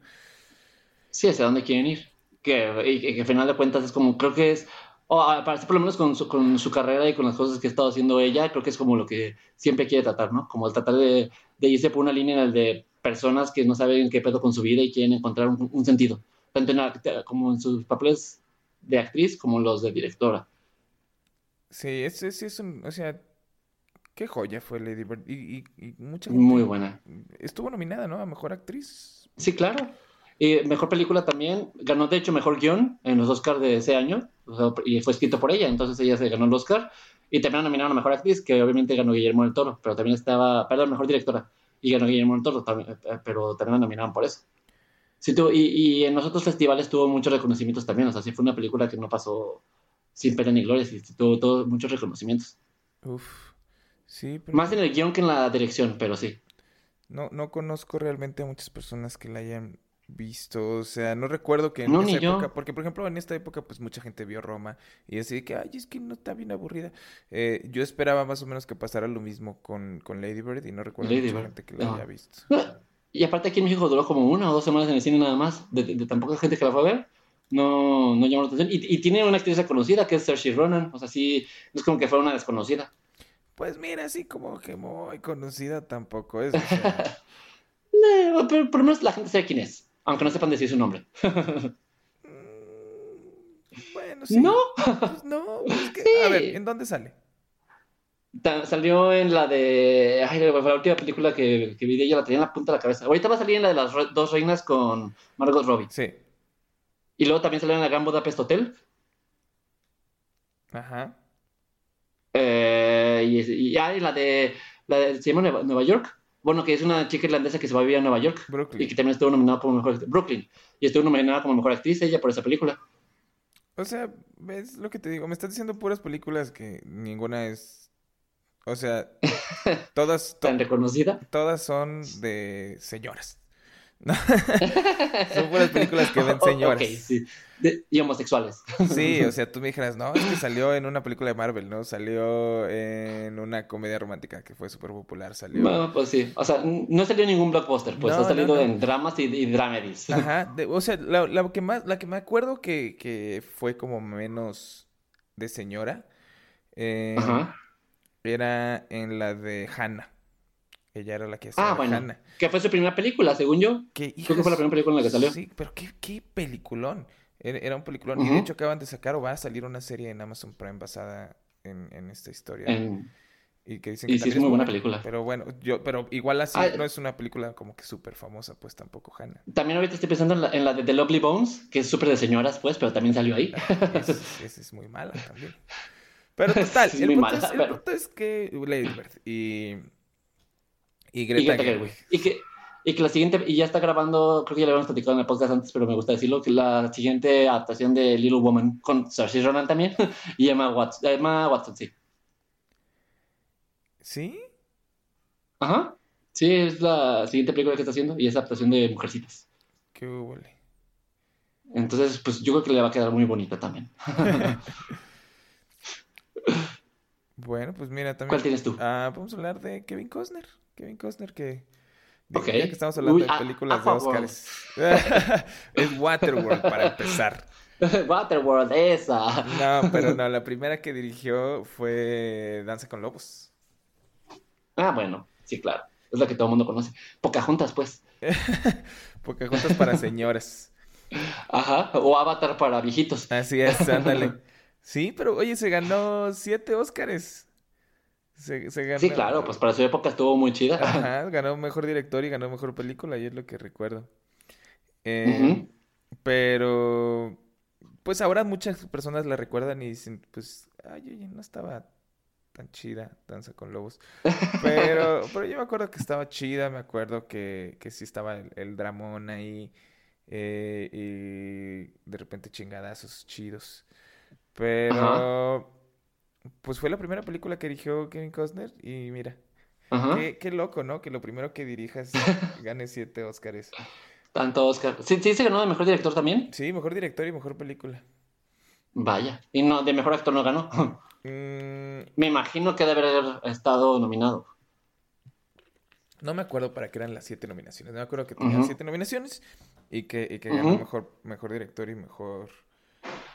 Sí, hacia dónde quieren ir. Que, y que, que al final de cuentas es como, creo que es, o a- parece por lo menos con su, con su carrera y con las cosas que ha estado haciendo ella, creo que es como lo que siempre quiere tratar, ¿no? Como el tratar de, de irse por una línea de personas que no saben qué pedo con su vida y quieren encontrar un, un sentido, tanto en la- como en sus papeles de actriz como los de directora. Sí, es, es, es un, o sea, qué joya fue Lady Bird. Y, y, y mucha gente Muy buena. estuvo nominada, ¿no? A mejor actriz. Sí, claro. Y mejor película también, ganó de hecho mejor guion en los Oscars de ese año, o sea, y fue escrito por ella, entonces ella se ganó el Oscar. Y también nominaron a mejor actriz, que obviamente ganó Guillermo del Toro, pero también estaba, perdón, mejor directora, y ganó Guillermo del Toro, también, eh, pero también la nominaron por eso. Sí, tuvo- y, y en los otros festivales tuvo muchos reconocimientos también, o sea, sí fue una película que no pasó sin pena ni gloria, sí, tuvo, tuvo muchos reconocimientos. Uf. Sí, pero Más en el guion que en la dirección, pero sí. no, no conozco realmente a muchas personas que la hayan visto. O sea, no recuerdo que en No, esa yo. época, porque por ejemplo en esta época pues mucha gente vio Roma y así de que, ay, es que no está bien aburrida. Eh, yo esperaba más o menos que pasara lo mismo con, con Lady Bird y no recuerdo Lady mucha Bird, gente que la no. haya visto. Y aparte aquí en México duró como una o dos semanas en el cine nada más, de, de- de tan poca gente que la fue a ver, no, no llamó la atención. Y, y tiene una actriz reconocida que es Saoirse Ronan, o sea, sí, no es como que fuera una desconocida. Pues mira, así como que muy conocida tampoco es. o sea, Eh, pero por lo menos la gente sabe quién es, aunque no sepan decir su nombre. mm, bueno, sí. ¿No? Pues no, es que- a ver, Sí. ¿en dónde sale? Salió en la de... Ay, fue la última película que, que vi de ella, la tenía en la punta de la cabeza. Ahorita va a salir en la de las re- dos reinas con Margot Robbie. Sí. Y luego también salió en la Gran Budapest Hotel. Ajá. Eh, y, y ah, y la de... La de ¿Se llama Nueva, Nueva York? Bueno, que es una chica irlandesa que se va a vivir a Nueva York. Y Brooklyn. que también estuvo nominada como mejor actriz. Brooklyn. Y estuvo nominada como mejor actriz ella por esa película. O sea, ¿ves lo que te digo? Me estás diciendo puras películas que ninguna es... O sea, todas, to- Tan reconocida. todas son de señoras. Son puras películas que ven señoras. ok, sí. De- y homosexuales. Sí, o sea, tú me dijeras, no, es que salió en una película de Marvel, ¿no? Salió en una comedia romántica que fue súper popular, salió... Bueno, pues sí. O sea, no salió en ningún blockbuster, pues No, ha salido no, no. en dramas y, y dramedies. Ajá, de- o sea, la, la que más, la que me acuerdo que, que fue como menos de señora eh, Ajá. era en la de Hannah. Ella era la que hacía Ah, bueno. Hannah. Que fue su primera película, según yo. Que, Creo que fue la primera película en la que salió. Sí, pero qué, qué peliculón. Era, un peliculón. Y de hecho acaban de sacar o va a salir una serie en Amazon Prime basada en, en esta historia. En- Y que dicen y que sí, es muy buena película. Pero bueno, yo, pero igual así Ah, no es una película como que súper famosa, pues tampoco Hannah. También ahorita estoy pensando en la, en la de The Lovely Bones, que es súper de señoras, pues, pero también salió ahí. Esa es, esa es muy mala también. Pero total, Sí, el, punto mala, es, el pero- punto es que Lady Bird y, y Y Greta Greta Gerwig. Gerwig. Y que, y que la siguiente, y ya está grabando, creo que ya lo habíamos platicado en el podcast antes, pero me gusta decirlo, que la siguiente adaptación de Little Woman con Saoirse Ronan también y Emma Watson, Emma Watson, sí. ¿Sí? Ajá. Sí, es la siguiente película que está haciendo y es adaptación de Mujercitas. Qué huele. Entonces, pues yo creo que le va a quedar muy bonita también. Bueno, pues mira, también. ¿Cuál tienes tú? Ah, vamos a hablar de Kevin Costner. Kevin Costner que. digo, Ok. Ya que estamos hablando Uy, de películas a de. Oscars. es Waterworld para empezar. Waterworld, esa. No, pero no, la primera que dirigió fue Danza con Lobos. Ah, bueno, sí, claro. Es la que todo el mundo conoce. Pocahontas, pues. Pocahontas para señoras. Ajá. O Avatar para viejitos. Así es, ándale. Sí, pero oye, se ganó siete Óscares. Se, se ganó. Sí, claro, pues para su época estuvo muy chida. Ajá, ganó mejor director y ganó mejor película, y es lo que recuerdo. Eh. Pero, pues ahora muchas personas la recuerdan y dicen, pues, ay, oye, no estaba tan chida Danza con Lobos. Pero, pero yo me acuerdo que estaba chida, me acuerdo que, que sí estaba el, el dramón ahí eh, y de repente chingadazos chidos. Pero, pues fue la primera película que dirigió Kevin Costner y mira, Ajá. Qué, qué loco, ¿no? Que lo primero que dirijas gane siete Óscares. Tanto Oscar. ¿Sí, sí se ganó de mejor director también? Sí, mejor director y mejor película. Vaya. Y no, de mejor actor no ganó. Mm, Me imagino que debe haber estado nominado. no me acuerdo para qué eran las siete nominaciones. No me acuerdo que tenían siete nominaciones y que, y que ganó mejor, mejor director y mejor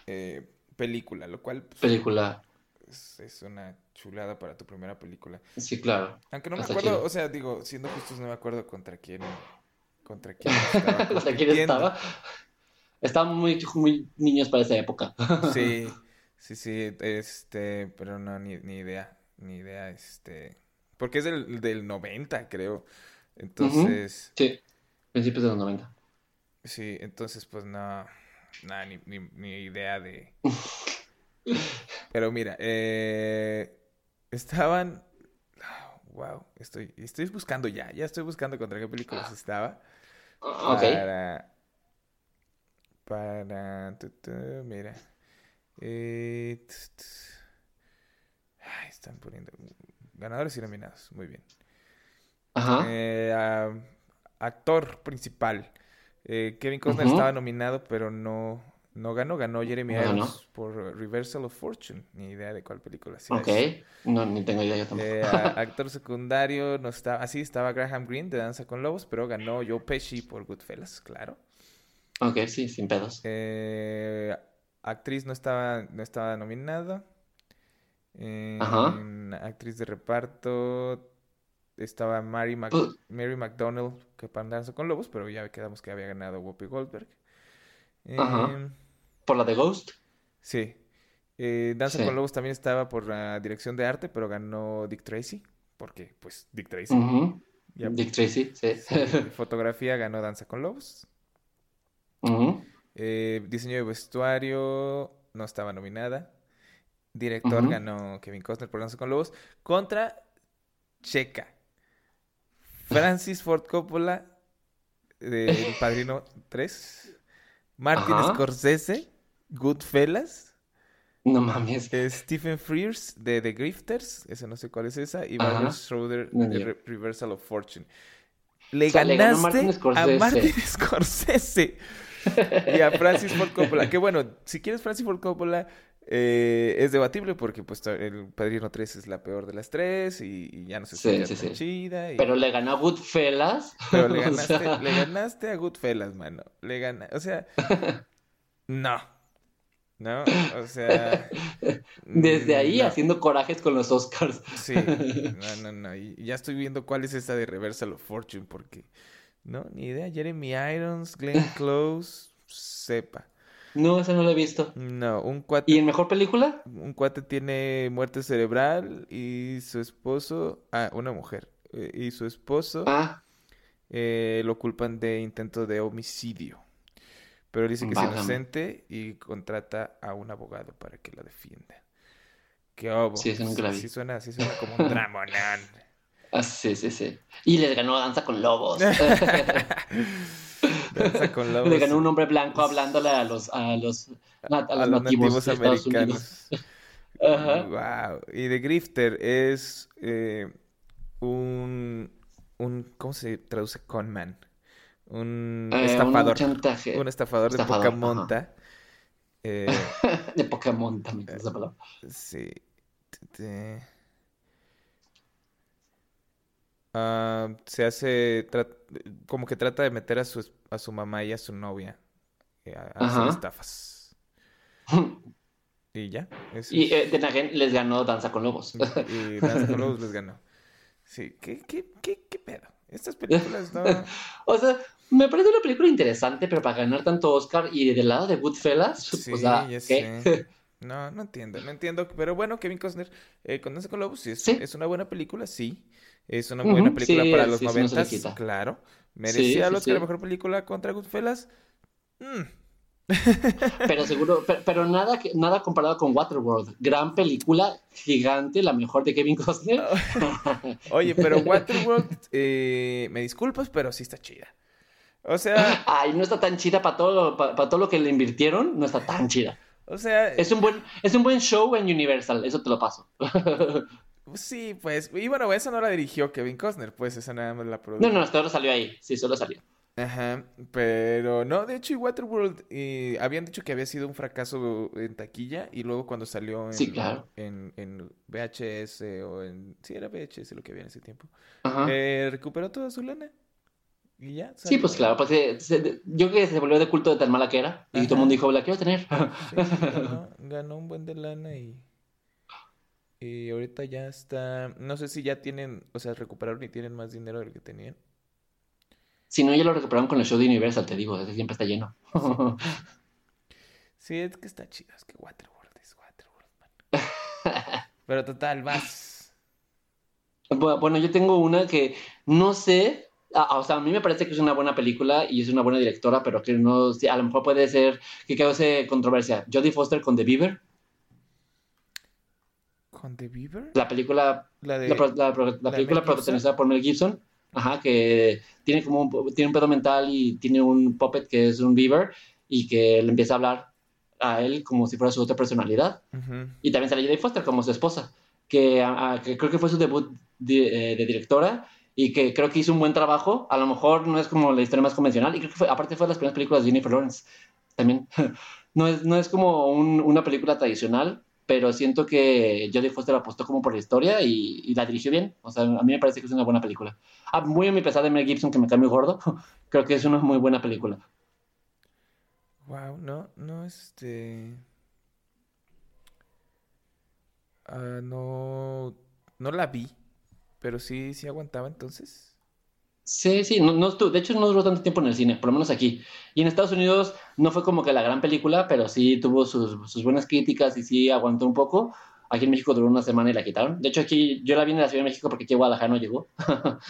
eh, película, lo cual pues, Película. Es, es una chulada para tu primera película. Sí, claro. Aunque no me acuerdo, o sea, digo, siendo justos, no me acuerdo contra quién, contra quién estaba ¿Contra quién estaba? Estaban muy, muy niños para esa época. Sí, sí, sí, este, pero no, ni, ni idea, ni idea, este, porque es del, del 90, creo. Entonces, Sí. Principios de los 90. sí, entonces pues no, nada, ni, ni, ni idea de... Pero mira, eh, estaban... Wow, estoy, estoy buscando ya, ya estoy buscando contra qué películas estaba. Ok. Para. Para. tu, tu, mira. Eh. Ay, están poniendo. Ganadores y nominados. Muy bien. Ajá. Eh, ah, actor principal. Eh, Kevin Costner estaba nominado, pero no, no ganó. Ganó Jeremy No. Irons por Reversal of Fortune. Ni idea de cuál película sea Ok. No, ni tengo idea yo tampoco. Eh, actor secundario no estaba, así estaba Graham Greene de Danza con Lobos, pero ganó Joe Pesci por Goodfellas, claro. Ok, sí, sin pedos. Eh, actriz no estaba, no estaba nominada. Eh, Ajá. actriz de reparto estaba Mary, Mac- Pues- Mary McDonnell que para Danza con Lobos, pero ya quedamos que había ganado Whoopi Goldberg. Ajá. ¿Por la de Ghost? sí. Eh, Danza Sí. con Lobos también estaba por la dirección de arte, pero ganó Dick Tracy, porque pues Dick Tracy. Ya- Dick Tracy, sí. Sí, fotografía ganó Danza con Lobos. Eh, diseño de vestuario no estaba nominada. Director ganó Kevin Costner por Danza con Lobos. Contra Checa. Francis Ford Coppola de El Padrino 3. Martin. Scorsese, Goodfellas. No mames. Stephen Frears de The Grifters. Esa no sé cuál es esa. Y. Barbara Schroeder No, de Re- Reversal of Fortune. Le O sea, le ganó ganaste Martin a. Martin Scorsese y a Francis Ford Coppola. Que bueno, si quieres Francis Ford Coppola, eh, es debatible porque pues el Padrino 3 es la peor de las tres y, y ya no se Sí, sí, sí. chida. y- Pero le ganó a Goodfellas. pero le O ganaste, sea, le ganaste a Goodfellas, mano. Le gana, o sea, no. No, o sea, Desde ahí no. haciendo corajes con los Oscars. Sí, no, no, no. Y ya estoy viendo cuál es esa de Reversal of Fortune, porque no, ni idea. Jeremy Irons, Glenn Close, sepa. No, esa no la he visto. No, un ¿Y cuate, en mejor película? un cuate tiene muerte cerebral y su esposo, ah, una mujer, eh, y su esposo Ah, eh, lo culpan de intento de homicidio. Pero dice que es inocente y contrata a un abogado para que lo defienda. Qué obo. Sí, nunca la vi. Sí suena, sí suena como un dramonón. ah, sí, sí, sí. Y les ganó Danza con Lobos. Danza con lobos. Le ganó un hombre blanco hablándole a los, a los, a, a los los nativos, de americanos. Ajá. Wow. Y The Grifter es eh, un, un, ¿cómo se traduce conman? Un Eh, un estafador. chantaje. Un estafador de Estafador, poca monta. Eh, De Pokémon también, esa palabra. sí. Ah, se hace tra- como que trata de meter a su, a su mamá y a su novia eh, a, a hacer estafas. Y ya. eso Y eh, les ganó Danza con Lobos. Y Danza con Lobos les ganó. Sí, ¿qué, qué, qué, qué pedo? Estas películas no... O sea, me parece una película interesante, pero para ganar tanto Oscar y del lado de Goodfellas, Sí, o sea, ya ¿qué? sé. No, no entiendo, no entiendo. Pero bueno, Kevin Costner eh, con con Lobos sí es, Sí. es una buena película, sí. Es una buena película sí, para los no noventas, quita. claro. ¿Merecía el sí, Oscar a sí. Mejor Película contra Goodfellas? Mm. Pero seguro, pero, pero nada, que- nada comparado con Waterworld. Gran película, gigante, la mejor de Kevin Costner. Oye, pero Waterworld, eh, me disculpas, pero sí está chida. O sea, Ay, no está tan chida para todo, para, todo lo que le invirtieron, no está tan chida. o sea, Es un buen, es un buen show en Universal, eso te lo paso. Sí, pues, y bueno, esa no la dirigió Kevin Costner, pues esa nada más la produjo. No, no, solo salió ahí, sí, solo salió. Ajá, pero no, de hecho, y Waterworld eh, habían dicho que había sido un fracaso en taquilla y luego cuando salió en, Sí, claro. en, en VHS o en... Sí, era VHS lo que había en ese tiempo. Ajá. Eh, recuperó toda su lana y ya. Sí, pues claro, pues eh, se- yo creo que se volvió de culto de tan mala que era. Y todo el mundo dijo, la quiero tener. Sí, ganó, ganó un buen de lana y... Y ahorita ya está... No sé si ya tienen, o sea, recuperaron y tienen más dinero del que tenían. Si no, ya lo recuperaron con el show de Universal, te digo, ese siempre está lleno. Sí, es que está chido, es que Waterworld es Waterworld, man. Pero total, vas. Bu- Bueno, yo tengo una que no sé, o sea, a mí me parece que es una buena película y es una buena directora, pero que no, a lo mejor puede ser que cause controversia. Jodie Foster con The Beaver, ¿Con The Beaver? la película, La de... la, película protagonizada por Mel Gibson, ajá, que tiene como un, tiene un pedo mental y tiene un puppet que es un beaver y que le empieza a hablar a él como si fuera su otra personalidad. Y también sale Jodie Foster como su esposa, que, a- a- que creo que fue su debut de, eh, de directora y que creo que hizo un buen trabajo. A lo mejor no es como la historia más convencional y creo que fue, aparte fue de las primeras películas de Jennifer Lawrence también. No es, no es como un- una película tradicional, pero siento que Jodie Foster apostó como por la historia y, y la dirigió bien. O sea, a mí me parece que es una buena película. Ah, muy a mi pesar de Mel Gibson, que me cae muy gordo, creo que es una muy buena película. Wow, no, no, este... Ah, no, no la vi, pero sí, sí aguantaba entonces. Sí, sí, no, no de hecho no duró tanto tiempo en el cine, por lo menos aquí. Y en Estados Unidos no fue como que la gran película, pero sí tuvo sus, sus buenas críticas y sí aguantó un poco. Aquí en México duró una semana y la quitaron. De hecho, aquí yo la vi en la Ciudad de México porque aquí Guadalajara no llegó.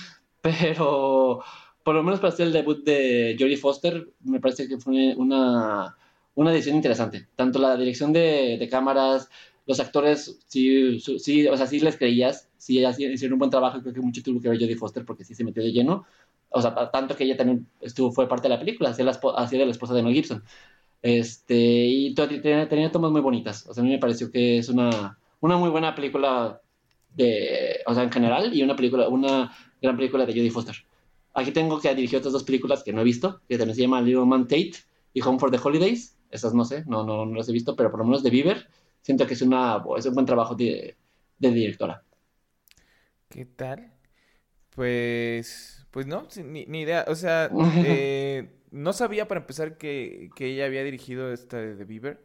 Pero por lo menos para hacer el debut de Jodie Foster, me parece que fue una, una decisión interesante. Tanto la dirección de, de cámaras, los actores, sí, sí, o sea, sí les creías, sí hicieron un buen trabajo. Creo que mucho tuvo que ver Jodie Foster porque sí se metió de lleno. O sea, ta- tanto que ella también estuvo, fue parte de la película, hacía, la hacía de la esposa de Mel Gibson. Este, y tenía, tenía tomas muy bonitas. O sea, a mí me pareció que es una, una muy buena película de, o sea, en general, y una película, una gran película de Jodie Foster. Aquí tengo que dirigir otras dos películas que no he visto, que también se llaman Little Man Tate y Home for the Holidays. Esas no sé, no, no, no las he visto, pero por lo menos de Bieber, siento que es, una, es un buen trabajo de, de directora. ¿Qué tal? Pues, pues no, ni, ni idea. O sea, eh, no sabía para empezar que, que ella había dirigido esta de The Beaver.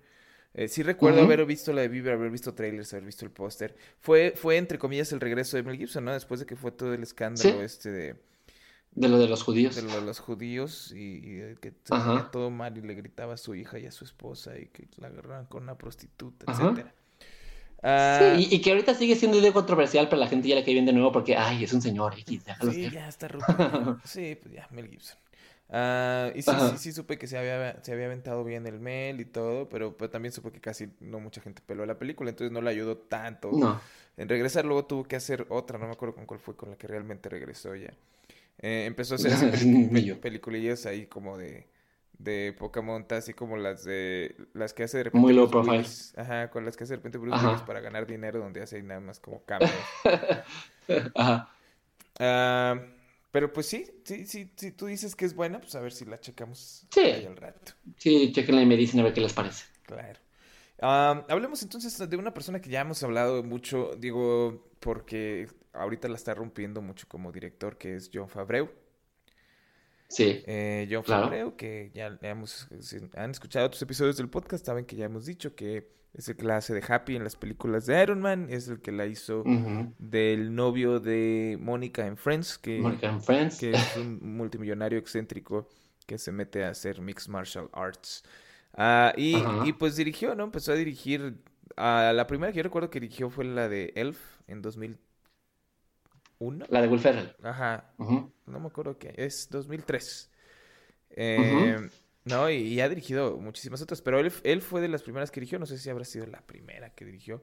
Eh, sí recuerdo haber visto la de Bieber, haber visto trailers, haber visto el póster. Fue, fue entre comillas el regreso de Mel Gibson, ¿no? Después de que fue todo el escándalo Sí. este de, De lo de los judíos. de lo de los judíos y, que se todo mal y le gritaba a su hija y a su esposa y que la agarraban con una prostituta, Ajá. etcétera. Ah, Sí, y, y que ahorita sigue siendo idea controversial, pero la gente ya le cae bien de nuevo porque, ay, es un señor, X, déjalo Sí, ser. ya está roto. Sí, pues ya, Mel Gibson. Ah, y sí, sí, sí supe que se había, se había aventado bien el Mel y todo, pero, pero también supe que casi no mucha gente peló la película, entonces no le ayudó tanto No. en regresar. Luego tuvo que hacer otra, no me acuerdo con cuál fue con la que realmente regresó ya. Eh, empezó a hacer peliculillas ahí como de, de poca monta, así como las de las que hace de repente Muy low profile. Willis. Ajá, con las que hace de repente Bruce. Willis para ganar dinero, donde hace nada más como cameos. Ajá. Ah, pero pues sí, sí, sí, si tú dices que es buena, pues a ver si la checamos Sí. ahí al rato. Sí, chequenla y me dicen a ver qué les parece. Claro. Ah, hablemos entonces de una persona que ya hemos hablado mucho, digo, porque ahorita la está rompiendo mucho como director, que es John Favreau. Sí. Eh, John Claro. Que ya hemos, si han escuchado otros episodios del podcast, saben que ya hemos dicho que es el que la hace de Happy en las películas de Iron Man, es el que la hizo del novio de Mónica en Friends, que Friends. que es un multimillonario excéntrico que se mete a hacer mixed martial arts. Ah, y, pues dirigió, ¿no? Empezó a dirigir. ah, la primera que yo recuerdo que dirigió fue la de Elf en 2001. La de Will Ferrell. Ajá, no me acuerdo qué, es 2003. Eh, No, y, y ha dirigido muchísimas otras, pero él, él fue de las primeras que dirigió. No sé si habrá sido la primera que dirigió.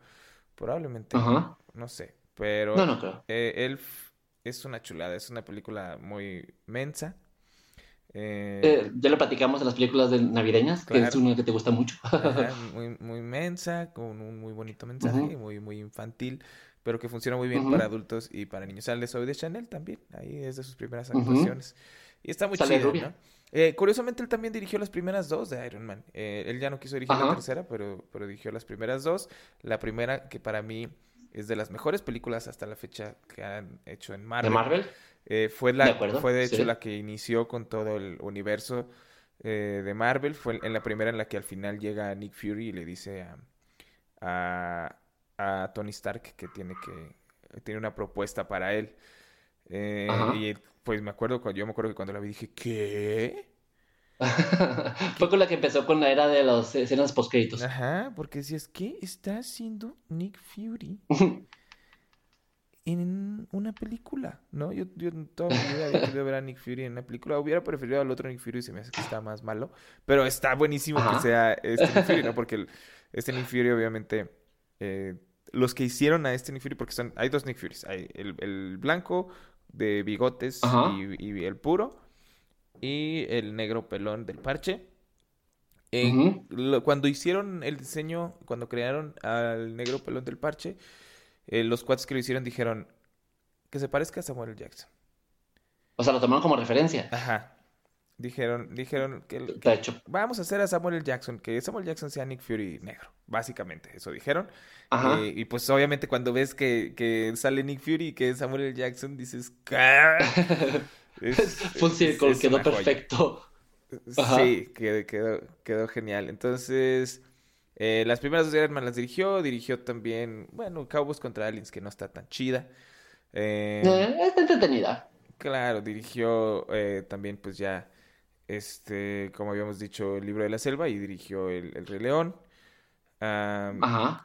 Probablemente, Ajá. no sé. Pero No, no creo. eh, Elf es una chulada, es una película muy mensa. Eh, Eh, ya lo platicamos en las películas de navideñas, que es una que te gusta mucho. ajá, muy, muy mensa, con un muy bonito mensaje, Ujú. muy, muy infantil, pero que funciona muy bien para adultos y para niños. Sale Zoe de Chanel también, ahí es de sus primeras actuaciones. Y está muy chido, ¿no? Eh, curiosamente, él también dirigió las primeras dos de Iron Man. Eh, él ya no quiso dirigir la tercera, pero, pero dirigió las primeras dos. La primera, que para mí es de las mejores películas hasta la fecha que han hecho en Marvel. ¿De Marvel? Eh, fue, la, fue de hecho la que inició con todo el universo de Marvel. Fue en la primera en la que al final llega Nick Fury y le dice a, a, Tony Stark que tiene que tiene una propuesta para él. y pues me acuerdo, yo me acuerdo que cuando la vi dije, ¿qué? Fue con la que empezó con la era de las escenas postcréditos. Ajá, porque decías, ¿qué está haciendo Nick Fury en una película? ¿No? Yo, yo toda mi vida había querido ver a Nick Fury en una película. Hubiera preferido al otro Nick Fury, se me hace que está más malo. Pero está buenísimo que sea este Nick Fury, ¿no? Porque este Nick Fury, obviamente, eh, los que hicieron a este Nick Fury, porque son, hay dos Nick Furies. Hay el, el blanco de bigotes y, el puro. Y el negro pelón del parche. cuando hicieron el diseño, cuando crearon al negro pelón del parche, eh, los cuates que lo hicieron dijeron que se parezca a Samuel Jackson. O sea, lo tomaron como referencia. Ajá. Dijeron, dijeron que, vamos a hacer a Samuel L. Jackson, que Samuel Jackson sea Nick Fury negro, básicamente, eso dijeron. Eh, y pues obviamente cuando ves que, que, sale Nick Fury y que es Samuel L. Jackson, dices, Fue un círculo, quedó perfecto. Sí, quedó, quedó, genial. Entonces, eh, las primeras dos de Iron Man las dirigió, dirigió también, bueno, Cowboys contra Aliens, que no está tan chida. Eh, está entretenida. Claro, dirigió también pues ya este, como habíamos dicho, el libro de la selva y dirigió El, el Rey León,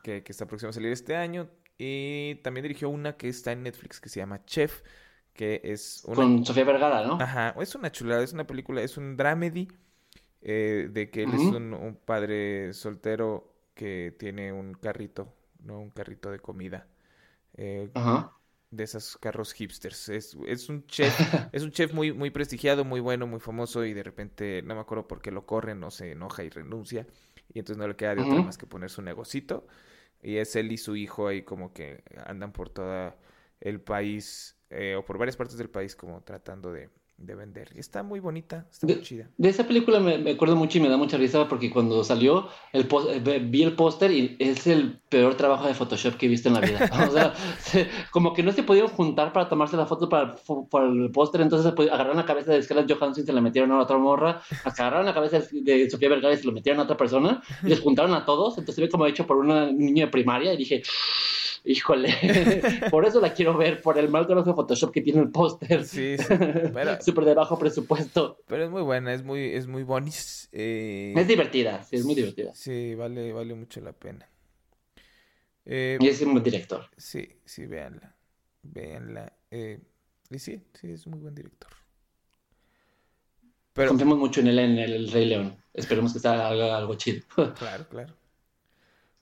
Que, está próximo a salir este año. Y también dirigió una que está en Netflix que se llama Chef, que es una... Con Sofía Vergara, ¿no? Ajá, es una chulada, es una película, es un dramedy eh, de que él es un, un, padre soltero que tiene un carrito, ¿no? Un carrito de comida. Eh, Ajá de esos carros hipsters. Es, es un chef, es un chef muy, muy prestigiado, muy bueno, muy famoso, y de repente no me acuerdo por qué lo corren, no se enoja y renuncia. Y entonces no le queda de otra más que poner su negocito. Y es él y su hijo ahí como que andan por todo el país, eh, o por varias partes del país, como tratando de, de vender. Está muy bonita, está muy chida. De esa película me, acuerdo mucho y me da mucha risa porque cuando salió, el eh, vi el póster y es el peor trabajo de Photoshop que he visto en la vida. o sea, como que no se podían juntar para tomarse la foto para, el póster, entonces agarraron la cabeza de Scarlett Johansson y se la metieron a otra morra, agarraron la cabeza de Sofía Vergara y se lo metieron a otra persona, y les juntaron a todos, entonces se ve como hecho por una niña de primaria y dije híjole, por eso la quiero ver, por el mal trabajo de Photoshop que tiene el póster. Sí, sí. Súper de bajo presupuesto. Pero es muy buena, es muy, es muy bonis. Eh, es divertida, sí, es muy divertida. Sí, vale, vale mucho la pena. Eh, y es un buen director. Sí, sí, véanla. Véanla. Eh, y sí, sí, es un muy buen director. Pero... Confiamos mucho en él en el Rey León. Esperemos que sea algo chido. claro, claro.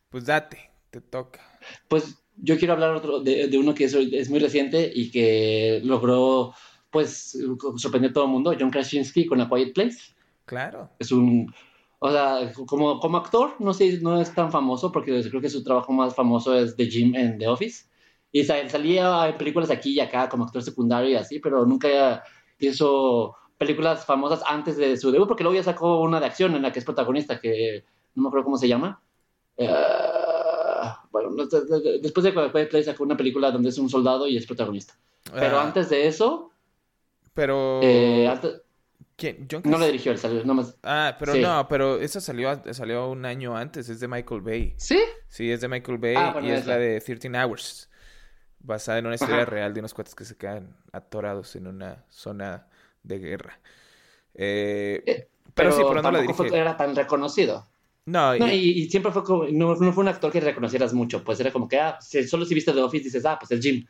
Pues date, te toca. Pues yo quiero hablar otro, de, uno que es, muy reciente y que logró, pues, sorprender a todo el mundo, John Krasinski con A Quiet Place. Claro. Es un, o sea, como, como actor, no sé, no es tan famoso porque creo que su trabajo más famoso es The Jim en The Office. Y salía en películas aquí y acá como actor secundario y así, pero nunca hizo películas famosas antes de su debut, porque luego ya sacó una de acción en la que es protagonista, que no me acuerdo cómo se llama. Uh, bueno, después de que Play sacó una película donde es un soldado y es protagonista. Pero ah. antes de eso. Pero. Eh, ¿Quién? no le dirigió, él salió nomás. Ah, pero no, pero esa salió, salió un año antes, es de Michael Bay. ¿Sí? Sí, es de Michael Bay ah, y es la de 13 Hours. Basada en una historia real de unos cuates que se quedan atorados en una zona de guerra. Eh, eh, pero, sí, pero no la dirigió. era tan reconocido. No, y, siempre fue como, no, fue un actor que reconocieras mucho, pues era como que, ah, solo si viste The Office dices, ah, pues es Jim.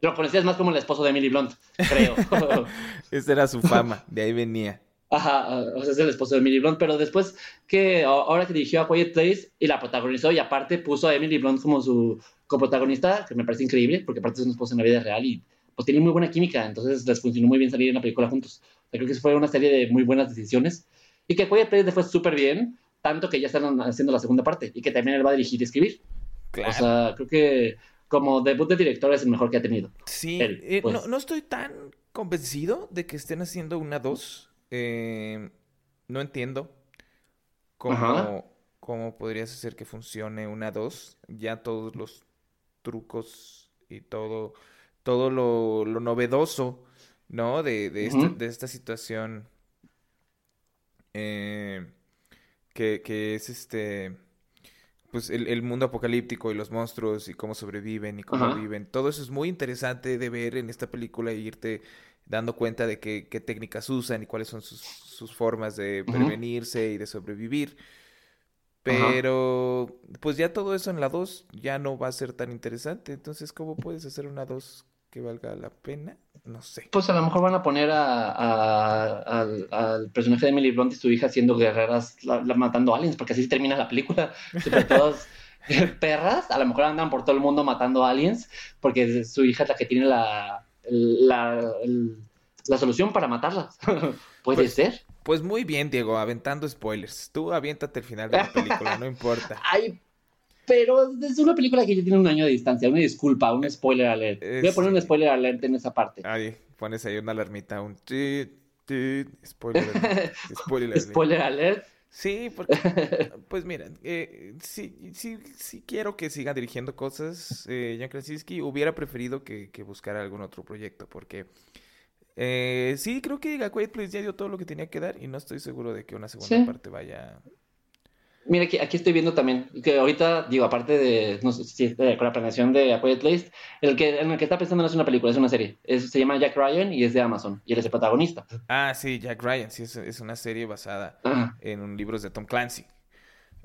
Lo conocías más como el esposo de Emily Blunt, creo. Esa era su fama, de ahí venía. Ajá, o sea, es el esposo de Emily Blunt, pero después que ahora que dirigió a Quiet Place y la protagonizó y aparte puso a Emily Blunt como su coprotagonista, que me parece increíble, porque aparte es un esposo en la vida real y pues tienen muy buena química, entonces les funcionó muy bien salir en la película juntos. creo que fue una serie de muy buenas decisiones y que Quiet Place le fue súper bien tanto que ya están haciendo la segunda parte y que también él va a dirigir y escribir. O sea, creo que como debut de director es el mejor que ha tenido. Sí, Él, eh, pues. no, no estoy tan convencido de que estén haciendo una 2. Eh, no entiendo cómo, Ajá. cómo podrías hacer que funcione una 2. Ya todos los trucos y todo, todo lo, lo novedoso, ¿no? De, de esta, de esta situación eh, que, que es este, pues el, el mundo apocalíptico y los monstruos y cómo sobreviven y cómo Ajá. viven. Todo eso es muy interesante de ver en esta película y irte dando cuenta de qué, qué técnicas usan y cuáles son sus, sus formas de prevenirse y de sobrevivir. Ajá. Pero, pues ya todo eso en la 2 ya no va a ser tan interesante. Entonces, ¿cómo puedes hacer una 2 que valga la pena? No sé. Pues a lo mejor van a poner a, a- al, al personaje de Emily Blunt y su hija siendo guerreras, la- la- matando aliens, porque así termina la película. Super todas perras, a lo mejor andan por todo el mundo matando aliens, porque su hija es la que tiene la, la, la solución para matarlas. Puede Pues- ser. Pues muy bien, Diego, aventando spoilers. Tú aviéntate el final de la película, no importa. Ay, pero es una película que ya tiene un año de distancia. Una disculpa, un spoiler alert. Voy a poner un spoiler alert en esa parte. Ahí pones ahí una alarmita, un tit, tit, spoiler alert, spoiler alert. Spoiler alert. Sí, porque, pues mira, eh, sí, sí, sí quiero que siga dirigiendo cosas. Eh, John Krasinski hubiera preferido que, que buscara algún otro proyecto, porque eh, sí, creo que A Quiet Place ya dio todo lo que tenía que dar y no estoy seguro de que una segunda Sí. parte vaya... Mira, aquí, aquí estoy viendo también que ahorita, digo, aparte de, no sé si eh, con la planeación de A Quiet Place, el que, en el que está pensando no es una película, es una serie. Es- se llama Jack Ryan y es de Amazon. Y él es el protagonista. Ah, sí, Jack Ryan, sí, es, es una serie basada Ajá. en un libros de Tom Clancy.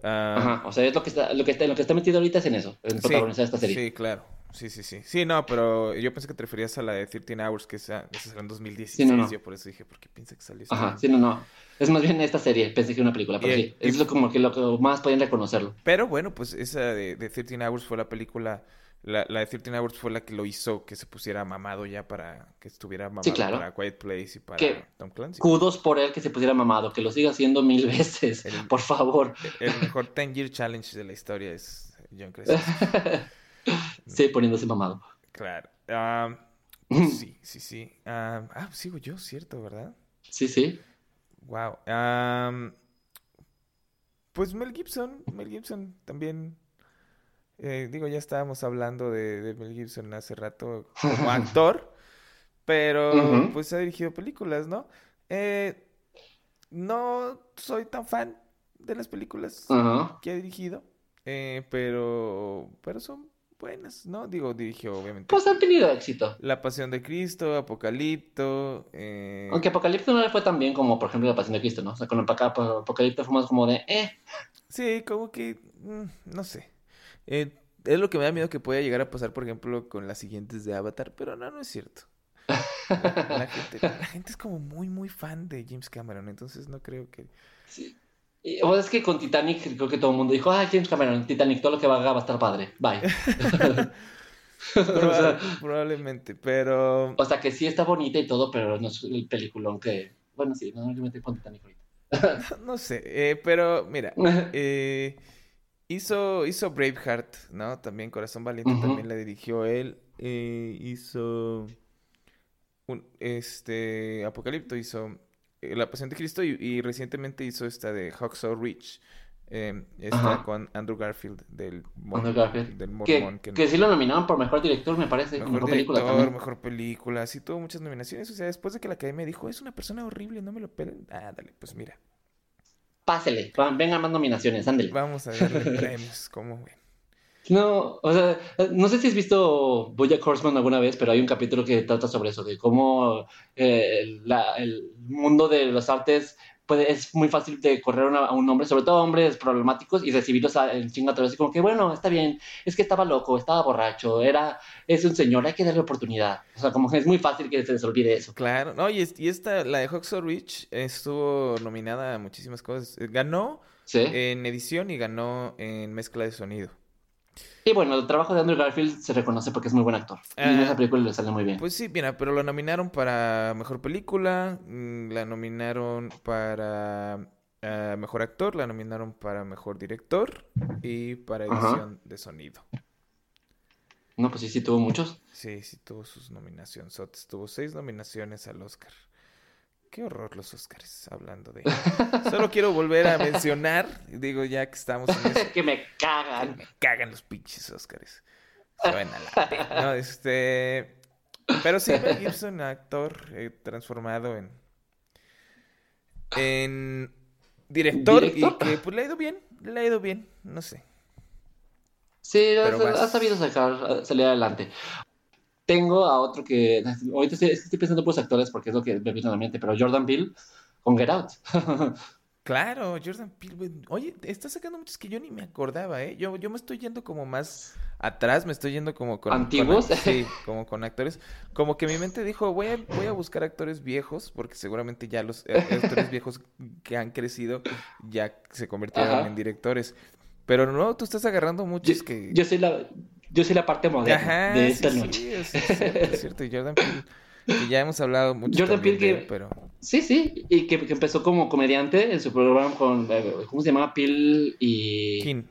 Ah, Ajá. O sea, es lo que está, lo que está, lo que está metido ahorita es en eso, en Sí, protagonizar esta serie. Sí, claro. Sí, sí, sí. Sí, no, pero yo pensé que te referías a la de 13 Hours, que esa, esa salió en 2016. Sí, no, no. Yo por eso dije, ¿por qué piensa que salió Ajá, sí, no, no. Es más bien esta serie, pensé que era una película, pero Y- sí. y- Es lo, como que lo que más podían reconocerlo. Pero bueno, pues esa de, de 13 Hours fue la película. La, la de 13 Hours fue la que lo hizo que se pusiera mamado ya para que estuviera mamado claro. para Quiet Place y para Que- Tom Clancy. Kudos por él que se pusiera mamado, que lo siga haciendo mil veces, El- por favor. El mejor 10 Year Challenge de la historia es John Krasinski. sí, poniéndose mamado. Claro. Ah, sí, sí, sí. Ah, ah, sigo yo, cierto, ¿verdad? Sí, sí. Wow. Pues Mel Gibson, Mel Gibson también. eh, digo, ya estábamos hablando de, de Mel Gibson hace rato como actor, pero pues ha dirigido películas, ¿no? Eh, no soy tan fan de las películas que ha dirigido, eh, pero, pero son buenas, ¿no? Digo, dirigió obviamente Pues han tenido éxito. La Pasión de Cristo, Apocalipto, eh, Aunque Apocalipto no le fue tan bien como, por ejemplo, La Pasión de Cristo, ¿no? O sea, con Apoca- Apocalipto fue más como de, eh, Sí, como que, mm, no sé. Eh, es lo que me da miedo que pueda llegar a pasar, por ejemplo, con las siguientes de Avatar, pero no, no es cierto. La, la gente, la gente es como muy, muy fan de James Cameron, entonces no creo que... sí. O es que con Titanic creo que todo el mundo dijo, ah, James Cameron, Titanic, todo lo que haga va a estar padre, bye. o, Proba- sea, probablemente, pero... o sea, que sí está bonita y todo, pero no es el peliculón que... Bueno, sí, no, yo me metí con Titanic ahorita. No sé, eh, pero mira, eh, hizo, hizo Braveheart, ¿no? También Corazón Valiente también la dirigió él. eh, hizo un, este Apocalipto, hizo La Pasión de Cristo y, y recientemente hizo esta de Hacksaw Ridge. eh, esta Ajá. con Andrew Garfield del, mor- Andrew Garfield. del que, sí lo nominaron por mejor director, me parece, mejor, mejor, película también. mejor película, sí tuvo muchas nominaciones. O sea, después de que la academia dijo, es una persona horrible, no me lo pelen. Ah, dale, pues mira. Pásele, vengan más nominaciones, ándele. Vamos a darle premios, como ven. No, o sea, no sé si has visto Bojack Horseman alguna vez, pero hay un capítulo que trata sobre eso, de cómo eh, la- el mundo de las artes puede, es muy fácil de correr una- a un hombre, sobre todo a hombres problemáticos, y recibirlos a- en chinga otra vez, y como que, bueno, está bien, es que estaba loco, estaba borracho, era, es un señor, hay que darle oportunidad. O sea, como que es muy fácil que se les olvide eso. Claro, no, y, es- y esta, la de Hacksaw Ridge, estuvo nominada a muchísimas cosas. Ganó ¿Sí? en edición y ganó en mezcla de sonido. Y bueno, el trabajo de Andrew Garfield se reconoce porque es muy buen actor. y en Ah. esa película le sale muy bien. Pues sí, mira, pero lo nominaron para mejor película, mm, la nominaron para ah, mejor actor, la nominaron para mejor director y para edición de sonido. No, pues sí, sí tuvo muchos. Sí, sí tuvo sus nominaciones. Tuvo seis nominaciones al Oscar. Qué horror los Oscars, hablando de... Solo quiero volver a mencionar, digo ya que estamos en eso. que me cagan. Que me cagan los pinches Oscars. Suena la No, este... Pero sí, Mel Gibson, actor eh, transformado en... En director, y que pues le ha ido bien, le ha ido bien, no sé. Sí, ha, sabido sacar, salir adelante. Tengo a otro que. Ahorita estoy, estoy pensando en los actores porque es lo que me viene a la mente, pero Jordan Peele con Get Out. Claro, Jordan Peele. Oye, está sacando muchos que yo ni me acordaba, ¿eh? Yo, yo me estoy yendo como más atrás, me estoy yendo como con... ¿Antiguos? sí, como con actores. Como que mi mente dijo, voy a, voy a buscar actores viejos, porque seguramente ya los eh, actores viejos que han crecido ya se convirtieron en directores. Pero no, tú estás agarrando muchos que... Yo soy la yo soy la parte moderna de esta noche. Sí, es, cierto, Jordan Peele, que ya hemos hablado mucho Jordan Peele que, pero... Sí, sí, y que, empezó como comediante en su programa con, eh, ¿cómo se llamaba? Peele y... King.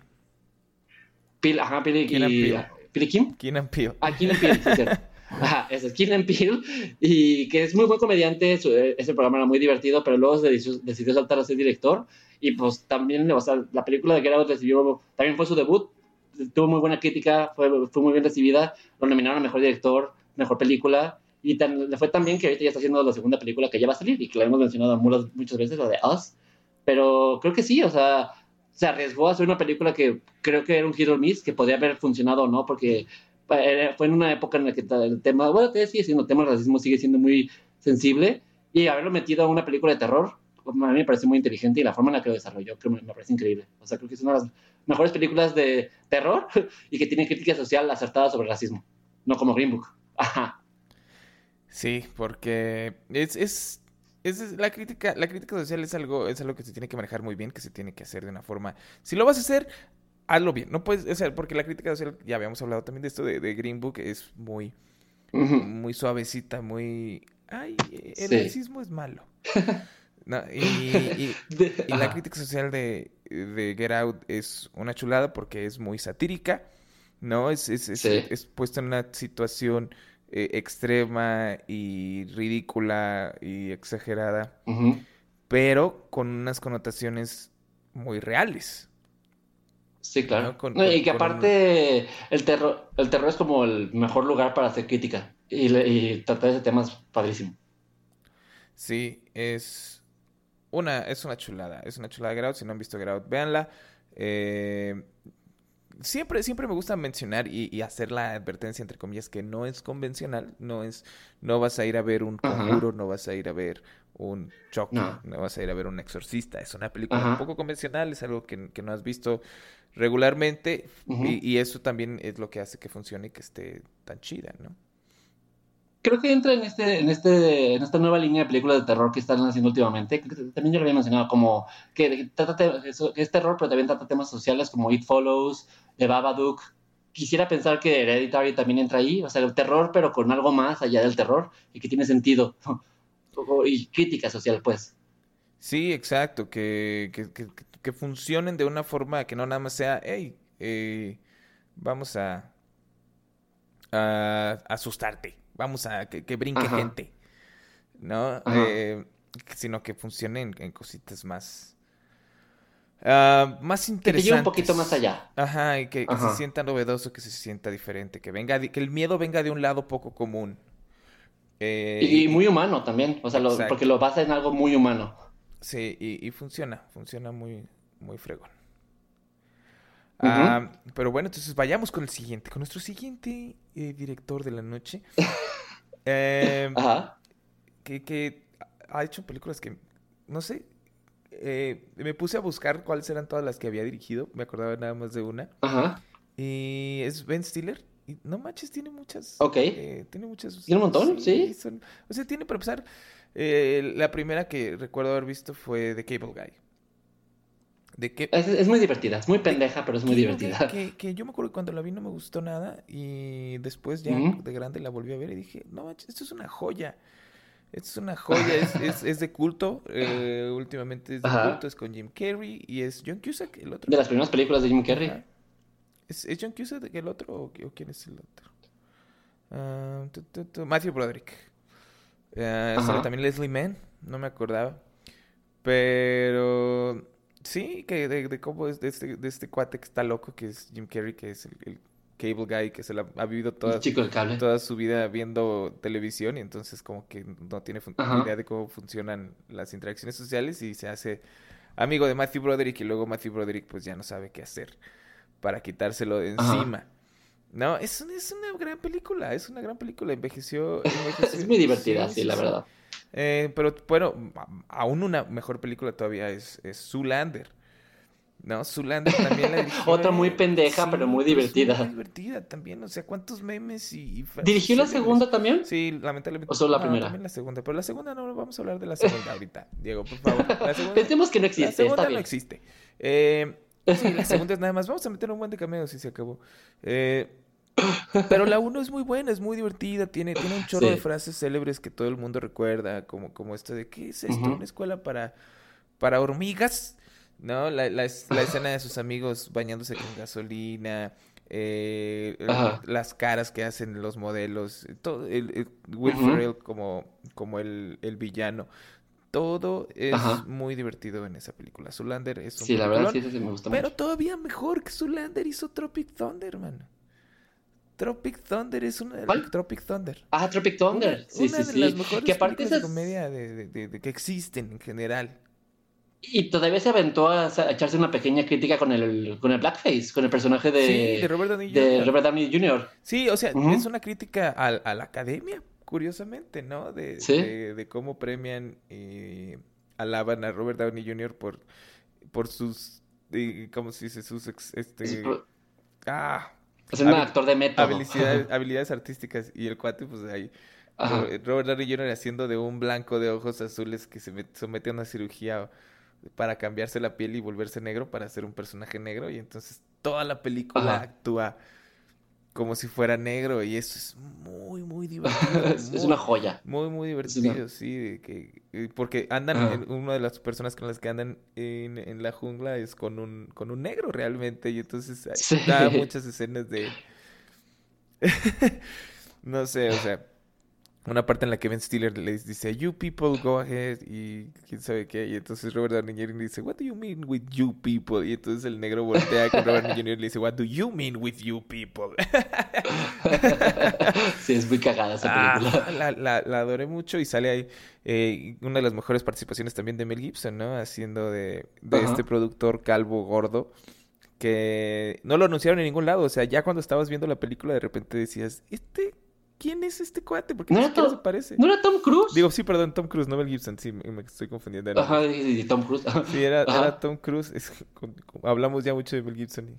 Peele, ajá, Peele y... Peele. ¿Peele Kim? And Peele. Ah, and Peele, sí, cierto. Ajá, es and Peele, y que es muy buen comediante, ese programa era muy divertido, pero luego se decidió, saltar a ser director, y pues también, o sea, la película de Get Out recibió, también fue su debut, tuvo muy buena crítica, fue, fue muy bien recibida, lo nominaron a Mejor Director, Mejor Película, y le fue tan bien que ahorita ya está haciendo la segunda película que ya va a salir y que la hemos mencionado muchas, veces, la de Us, pero creo que sí, o sea, se arriesgó a hacer una película que creo que era un hero miss, que podía haber funcionado o no, porque fue en una época en la que el tema, bueno, sigue siendo, el tema del racismo sigue siendo muy sensible, y haberlo metido a una película de terror, a mí me parece muy inteligente y la forma en la que lo desarrolló creo, me parece increíble. O sea, creo que es una de las mejores películas de terror y que tienen crítica social acertada sobre racismo, no como Green Book. Ajá. Sí, porque es, es, es, la crítica, la crítica social es algo, es algo que se tiene que manejar muy bien, que se tiene que hacer de una forma. Si lo vas a hacer, hazlo bien. No puedes, o sea, porque la crítica social, ya habíamos hablado también de esto de, Green Book, es muy, muy suavecita, muy. Ay, el racismo es malo. y, la crítica social de, Get Out es una chulada porque es muy satírica, ¿no? Es, es, es, puesto en una situación eh, extrema y ridícula y exagerada, pero con unas connotaciones muy reales. Sí, claro. y que aparte el, terror, el terror es como el mejor lugar para hacer crítica y, y tratar ese tema es padrísimo. Sí, es una, es una chulada, es una chulada de Si no han visto Get véanla. Eh, siempre, siempre me gusta mencionar y, hacer la advertencia, entre comillas, que no es convencional, no es, no vas a ir a ver un conjuro, no vas a ir a ver un Chucky, no. vas a ir a ver un exorcista, es una película un poco convencional, es algo que, no has visto regularmente y, y, eso también es lo que hace que funcione y que esté tan chida, ¿no? Creo que entra en este, en este, en esta nueva línea de películas de terror que están haciendo últimamente. también yo lo había mencionado como que, trata es terror, pero también trata temas sociales como It Follows, The Babadook. Quisiera pensar que Hereditary también entra ahí, o sea, el terror, pero con algo más allá del terror y que tiene sentido y crítica social, pues. Sí, exacto, que, que, que, funcionen de una forma que no nada más sea, hey, eh, vamos a, a asustarte vamos a que, brinque gente, ¿no? Eh, sino que funcionen en, cositas más... Uh, más interesantes. Que lleve un poquito más allá. Ajá, y que, se sienta novedoso, que se sienta diferente, que venga, que el miedo venga de un lado poco común. Eh, y, muy humano también, o sea, porque lo basa en algo muy humano. Sí, y, funciona, funciona muy, muy fregón. Ah, pero bueno, entonces vayamos con el siguiente, con nuestro siguiente eh, director de la noche. Em, Ajá. Que, ha hecho películas que, no sé, eh, me puse a buscar cuáles eran todas las que había dirigido, me acordaba nada más de una. Ajá. Y es Ben Stiller. Y no manches, tiene muchas. Ok. Eh, tiene muchas. ¿Tiene un montón? Sí. o sea, tiene para empezar. la primera que recuerdo haber visto fue The Cable Guy. Es, muy divertida, es muy pendeja, pero es muy divertida. Que, yo me acuerdo que cuando la vi no me gustó nada y después ya de grande la volví a ver y dije, no, esto es una joya. Esto es una joya, es, es, de culto. Eh, últimamente es de culto, es con Jim Carrey y es John Cusack, el otro. De las primeras películas de Jim Carrey. ¿Es, John Cusack el otro o, quién es el otro? Ah, tu, tu, tu, Matthew Broderick. Ah, también Leslie Mann, no me acordaba. Pero sí, que de, de cómo es de este, de este cuate que está loco, que es Jim Carrey, que es el, el cable guy, que se la ha vivido toda, chico cable. toda su vida viendo televisión y entonces como que no tiene Ajá. idea de cómo funcionan las interacciones sociales y se hace amigo de Matthew Broderick y luego Matthew Broderick pues ya no sabe qué hacer para quitárselo de Ajá. No, es, un- es una gran película, es una gran película, envejeció, envejeció- Es muy divertida, sí, sí, sí, la sí. verdad. Eh, pero bueno, aún una mejor película todavía es, es Zoolander. ¿No? Zoolander también la dirigió. Otra muy pendeja, pero muy divertida. Muy divertida también. O sea, ¿cuántos memes y, ¿Dirigió la segunda también? Sí, lamentablemente. ¿O solo la No, primera? también la segunda. Pero la segunda no, vamos a hablar de la segunda ahorita. Diego, por favor. La segunda, Pensemos que no la existe, segunda está no bien. existe. Eh, sí, la segunda es nada más. Vamos a meter un buen de cameos y se acabó. Eh, pero la uno es muy buena, es muy divertida, tiene, tiene un chorro de frases célebres que todo el mundo recuerda, como, como esto de ¿qué es esto? ¿Una escuela para, para hormigas? ¿No? La, la, es- la escena de sus amigos bañándose con gasolina, eh, las caras que hacen los modelos, todo, el, el Will. Ferrell como, como el, el villano. Todo es Ajá. muy divertido en esa película. Zoolander es un Sí, la verdad sí, sí me gusta pero mucho. todavía mejor que Zoolander hizo Tropic Thunder, mano. Tropic Thunder es una ¿Cuál? Tropic Thunder. Ah, Tropic Thunder. Una, sí, una sí, de las mejores Que aparte películas de esas- comedia de, de- de- de que existen en general. Y todavía se aventó a, a echarse una pequeña crítica con el, con el blackface, con el personaje de, sí, de Robert Downey de Jr. Robert Downey Jr. Sí, o sea, es una crítica al- a, la academia, curiosamente, ¿no? De, Sí. de, de cómo premian y alaban a Robert Downey Jr. por, por sus, eh, ¿cómo se dice? Sus, ex- este, ah, Es un actor de método. habilidades, habilidades artísticas y el cuate, pues ahí, Ajá. Robert Downey Jr. haciendo de un blanco de ojos azules que se met- somete a una cirugía para cambiarse la piel y volverse negro para ser un personaje negro y entonces toda la película Ajá. actúa como si fuera negro y eso es muy muy divertido es, muy, una joya. muy muy divertido una- sí de que porque andan en- una de las personas con las que andan en, en la jungla es con un con un negro realmente y entonces Sí. da muchas escenas de no sé o sea una parte en la que Ben Stiller les dice, you people go ahead, y quién sabe qué, y entonces Robert Downey Jr. dice, what do you mean with you people? Y entonces el negro voltea con Robert Downey Jr. y le dice, what do you mean with you people? sí, es muy cagada esa Ah, película. la, la, la adoré mucho y sale ahí eh, una de las mejores participaciones también de Mel Gibson, ¿no? Haciendo de, de este productor calvo gordo que no lo anunciaron en ningún lado, o sea, ya cuando estabas viendo la película de repente decías, ¿este? ¿Quién es este cuate? Porque ¿No ni era siquiera Tom- se parece. ¿No era Tom Cruise? Digo, sí, perdón, Tom Cruise, no Mel Gibson, sí, me, me estoy confundiendo. nombre. Ajá, y, Tom Cruise. Sí, era, era Tom Cruise. es que con- con- hablamos ya mucho de Mel Gibson. y-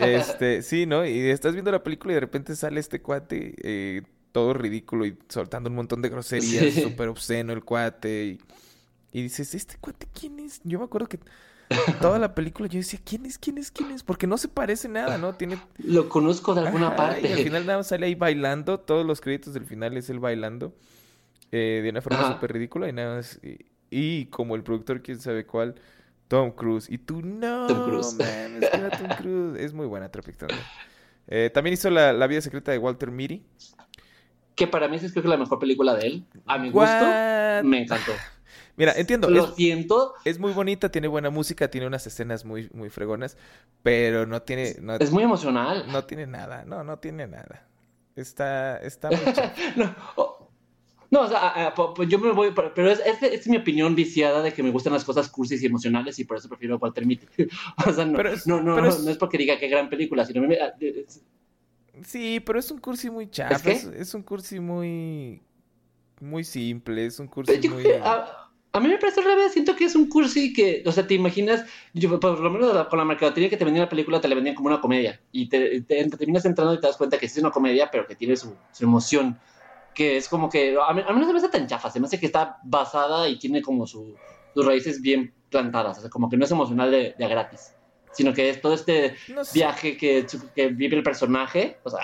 Este, sí, ¿no? Y estás viendo la película y de repente sale este cuate eh, todo ridículo y soltando un montón de groserías, Sí. súper obsceno el cuate. Y, y dices, ¿este cuate quién es? Yo me acuerdo que toda la película yo decía, ¿quién es? ¿Quién es? ¿Quién es? Porque no se parece nada, ¿no? Tiene Lo conozco de alguna Ajá, parte. Y al final nada más sale ahí bailando. Todos los créditos del final es él bailando. eh, de una forma súper ridícula. Y nada más. Y, y como el productor, quién sabe cuál, Tom Cruise. Y tú, no, Tom Cruise. man, es que era Tom Cruise. Es muy buena Tropic Thunder. Eh, también hizo la, la vida secreta de Walter Mitty. Que para mí es creo que la mejor película de él. A mi gusto, me encantó. Mira, entiendo. Lo Es, siento, es muy bonita, tiene buena música, tiene unas escenas muy, muy fregonas. Pero no tiene. No, es muy emocional. no tiene nada. No, no tiene nada. Está, está muy. No, o- no, o sea, yo me voy, pero es, es, es mi opinión viciada de que me gustan las cosas cursis y emocionales y por eso prefiero Walter Mitty. o sea, no, es- no, no, no, es- no es porque diga qué gran película, sino me- es- Sí, pero es un cursi muy chafa. Es, un cursi muy. Muy simple. Es un cursi yo muy. a, a mí me parece al revés, siento que es un cursi que, o sea, te imaginas, yo, por lo menos con la mercadotecnia que te vendían la película, te la vendían como una comedia y te, te, te terminas entrando y te das cuenta que sí es una comedia, pero que tiene su, su emoción, que es como que, a mí, a mí no se me hace tan chafa, se me hace que está basada y tiene como su, sus raíces bien plantadas, o sea, como que no es emocional de, de a gratis, sino que es todo este No sé. viaje que, que vive el personaje, o sea,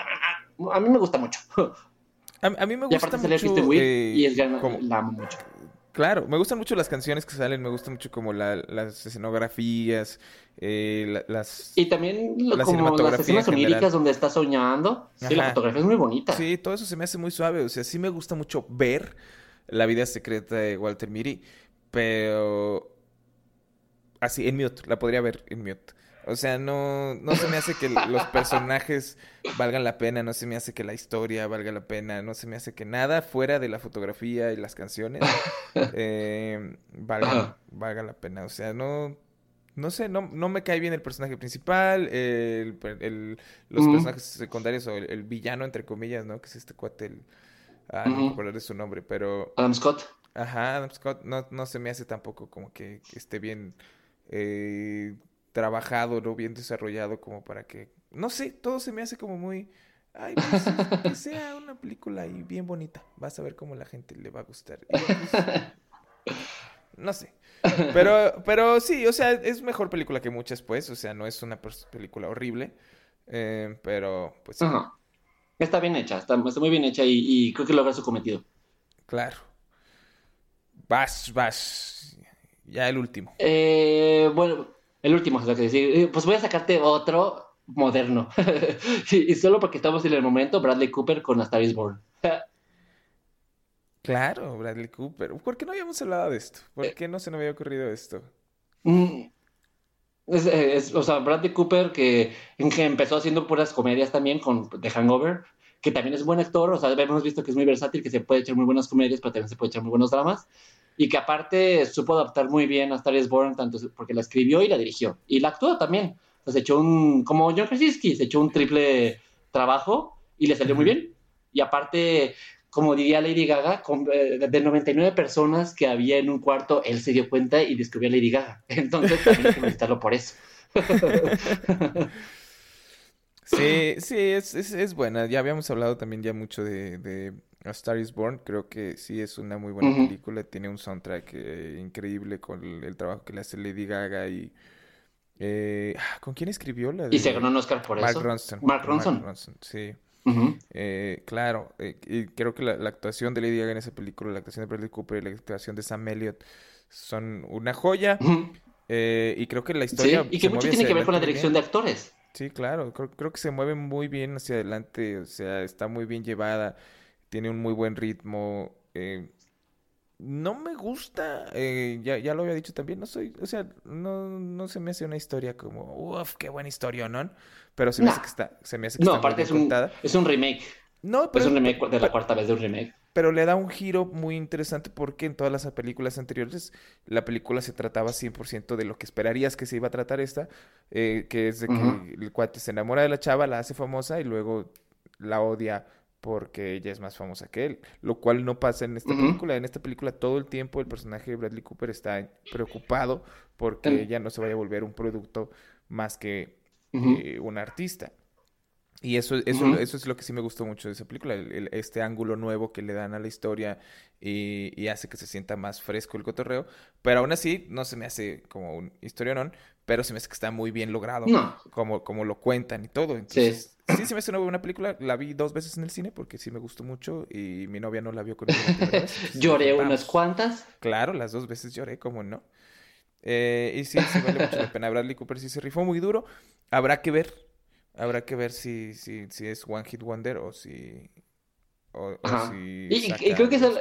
a mí me gusta mucho. A, a mí me Y gusta aparte sale mucho. Wiig eh, y es la amo mucho. Claro, me gustan mucho las canciones que salen, me gustan mucho como la, las escenografías, eh, la- las... Y también lo- La como las escenas oníricas donde está soñando. Sí, la fotografía es muy bonita. Sí, todo eso se me hace muy suave, o sea, sí me gusta mucho ver la vida secreta de Walter Mitty, pero así, en mute, la podría ver en mute. O sea, no, no se me hace que los personajes valgan la pena, no se me hace que la historia valga la pena, no se me hace que nada fuera de la fotografía y las canciones eh, valga, valga la pena. O sea, no, no sé, no, no me cae bien el personaje principal, el, el- los Ujú. personajes secundarios o el, el villano, entre comillas, ¿no? Que es este cuate, el... Ah, no me Ujú. acuerdo de su nombre, pero... Adam Scott. Ajá, Adam Scott no, no se me hace tampoco como que, que esté bien eh, trabajado, ¿no? Bien desarrollado como para que... No sé, todo se me hace como muy... Ay, pues, que sea una película ahí bien bonita. Vas a ver cómo la gente le va a gustar. Y, pues, no sé. Pero, pero sí, o sea, es mejor película que muchas, pues. O sea, no es una película horrible. eh, pero, pues sí, Ajá. Está bien hecha, está, está muy bien hecha y, y creo que logra su cometido. claro. Vas, vas. Ya el último. Eh, bueno, el último que decir. Eh, Pues voy a sacarte otro moderno. y, y solo porque estamos en el momento, Bradley Cooper con A Star is Born. Claro, Bradley Cooper. ¿Por qué no habíamos hablado de esto? ¿Por qué no se nos había ocurrido esto? Mm, Es, es- o sea, Bradley Cooper que, que empezó haciendo puras comedias también con The Hangover, que también es buen actor, o sea, hemos visto que es muy versátil, que se puede echar muy buenas comedias, pero también se puede echar muy buenos dramas, y que aparte supo adaptar muy bien a Star is Born, tanto porque la escribió y la dirigió, y la actuó también. Se echó un, como John Krasinski, se echó un triple trabajo y le salió muy bien. Y aparte, como diría Lady Gaga, con, eh, de 99 personas que había en un cuarto, él se dio cuenta y descubrió a Lady Gaga. Entonces también hay que felicitarlo por eso. Sí, sí, es, es, es buena. Ya habíamos hablado también ya mucho de, de A Star is Born. Creo que sí es una muy buena película. Tiene un soundtrack eh, increíble con el, el trabajo que le hace Lady Gaga y... eh, ah, ¿con quién escribió la Y se de ganó un Oscar por Mark eso. Ronson? Mark con Ronson. sí. Eh, claro, eh, y creo que la, la actuación de Lady Gaga en esa película, la actuación de Bradley Cooper y la actuación de Sam Elliott son una joya. Eh, y creo que la Sí, historia y se que mucho tiene que ver con la dirección bien. de actores. Sí, claro, creo, creo que se mueve muy bien hacia adelante, o sea, está muy bien llevada, tiene un muy buen ritmo. eh, no me gusta, eh, ya, ya lo había dicho también, no soy, o sea, no, no se me hace una historia como, uff, qué buena historia, ¿no? Pero se me hace que está, se me hace que No, está muy aparte bien es un, contada. es un remake. No, Es pero, un remake de la pero, cuarta vez de un remake. pero le da un giro muy interesante porque en todas las películas anteriores la película se trataba 100% de lo que esperarías que se iba a tratar esta, eh, que es de que Ujú. el cuate se enamora de la chava, la hace famosa y luego la odia porque ella es más famosa que él, lo cual no pasa en esta película. En esta película todo el tiempo el personaje de Bradley Cooper está preocupado porque ella no se vaya a volver un producto más que eh, un artista. Y eso, eso, eso es lo que sí me gustó mucho de esa película, el- el- este ángulo nuevo que le dan a la historia y, y hace que se sienta más fresco el cotorreo, pero aún así no se me hace como un historionón, pero se me hace que está muy bien logrado, No. como, como lo cuentan y todo. Entonces, sí se me hace una buena película, la vi dos veces en el cine porque sí me gustó mucho y mi novia no la vio conmigo la primera vez. entonces Lloré unas cuantas. Claro, las dos veces lloré, como no. Eh, y sí, sí vale mucho la pena. Bradley Cooper sí se rifó muy duro. Habrá que ver. Habrá que ver si, si, si es One Hit Wonder o si. O, o si Y, creo que es, el-.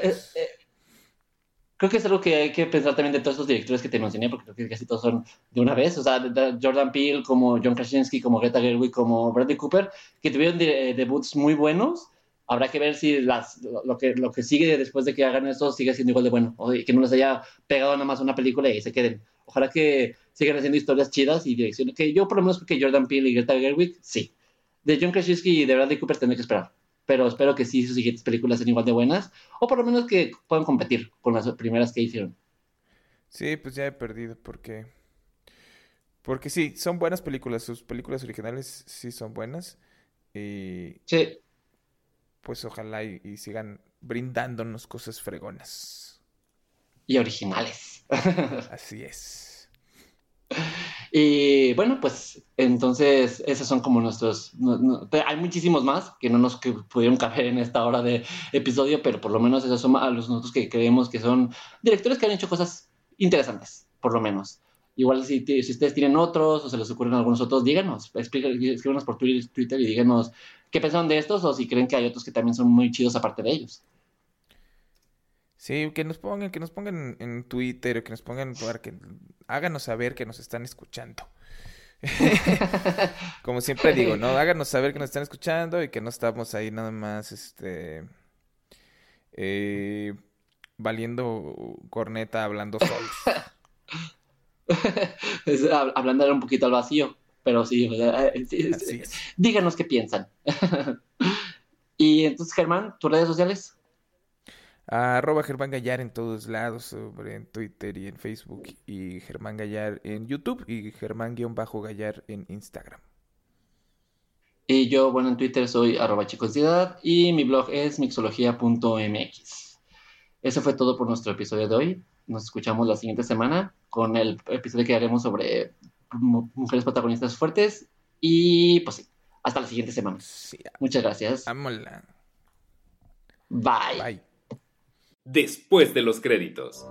Eh, eh, creo que es algo que hay que pensar también de todos estos directores que te mencioné, porque creo que casi todos son de una vez. O sea, Jordan Peele, como John Krasinski, como Greta Gerwig, como Bradley Cooper, que tuvieron de- debuts muy buenos. Habrá que ver si las, lo, que, lo que sigue después de que hagan eso sigue siendo igual de bueno. O que no les haya pegado nada más una película y se queden. Ojalá que sigan haciendo historias chidas y direcciones. Que yo, por lo menos, creo que Jordan Peele y Greta Gerwig, sí. De John Krasinski y de Bradley Cooper tendré que esperar pero espero que sí sus siguientes películas sean igual de buenas, o por lo menos que puedan competir con las primeras que hicieron. Sí, pues ya he perdido porque. Porque sí, son buenas películas. Sus películas originales sí son buenas. Y Sí, pues ojalá y, y sigan brindándonos cosas fregonas. y originales. Así es. Y bueno, pues entonces esos son como nuestros... hay muchísimos más que no nos que pudieron caber en esta hora de episodio, pero por lo menos esos son a los nosotros que creemos que son directores que han hecho cosas interesantes, por lo menos. Igual si, si ustedes tienen otros o se les ocurren algunos otros, díganos, escríbanos por Twitter y díganos qué pensaron de estos o si creen que hay otros que también son muy chidos aparte de ellos. Sí, que nos pongan, que nos pongan en Twitter, o que nos pongan, que háganos saber que nos están escuchando. Como siempre digo, ¿no? Háganos saber que nos están escuchando y que no estamos ahí nada más, este, eh, valiendo corneta, hablando solos. hablando un poquito al vacío, pero sí, eh, díganos qué piensan. y entonces, Germán, tus redes sociales arroba Germán Gallar en todos lados, sobre en Twitter y en Facebook, y Germán Gallar en YouTube y Germán-Gallar en Instagram. Y yo, bueno, en Twitter soy arroba chicosidad y mi blog es mixología.mx. Eso fue todo por nuestro episodio de hoy. Nos escuchamos la siguiente semana con el episodio que haremos sobre mujeres protagonistas fuertes. Y pues sí, hasta la siguiente semana. Muchas gracias. Bye. Bye después de los créditos.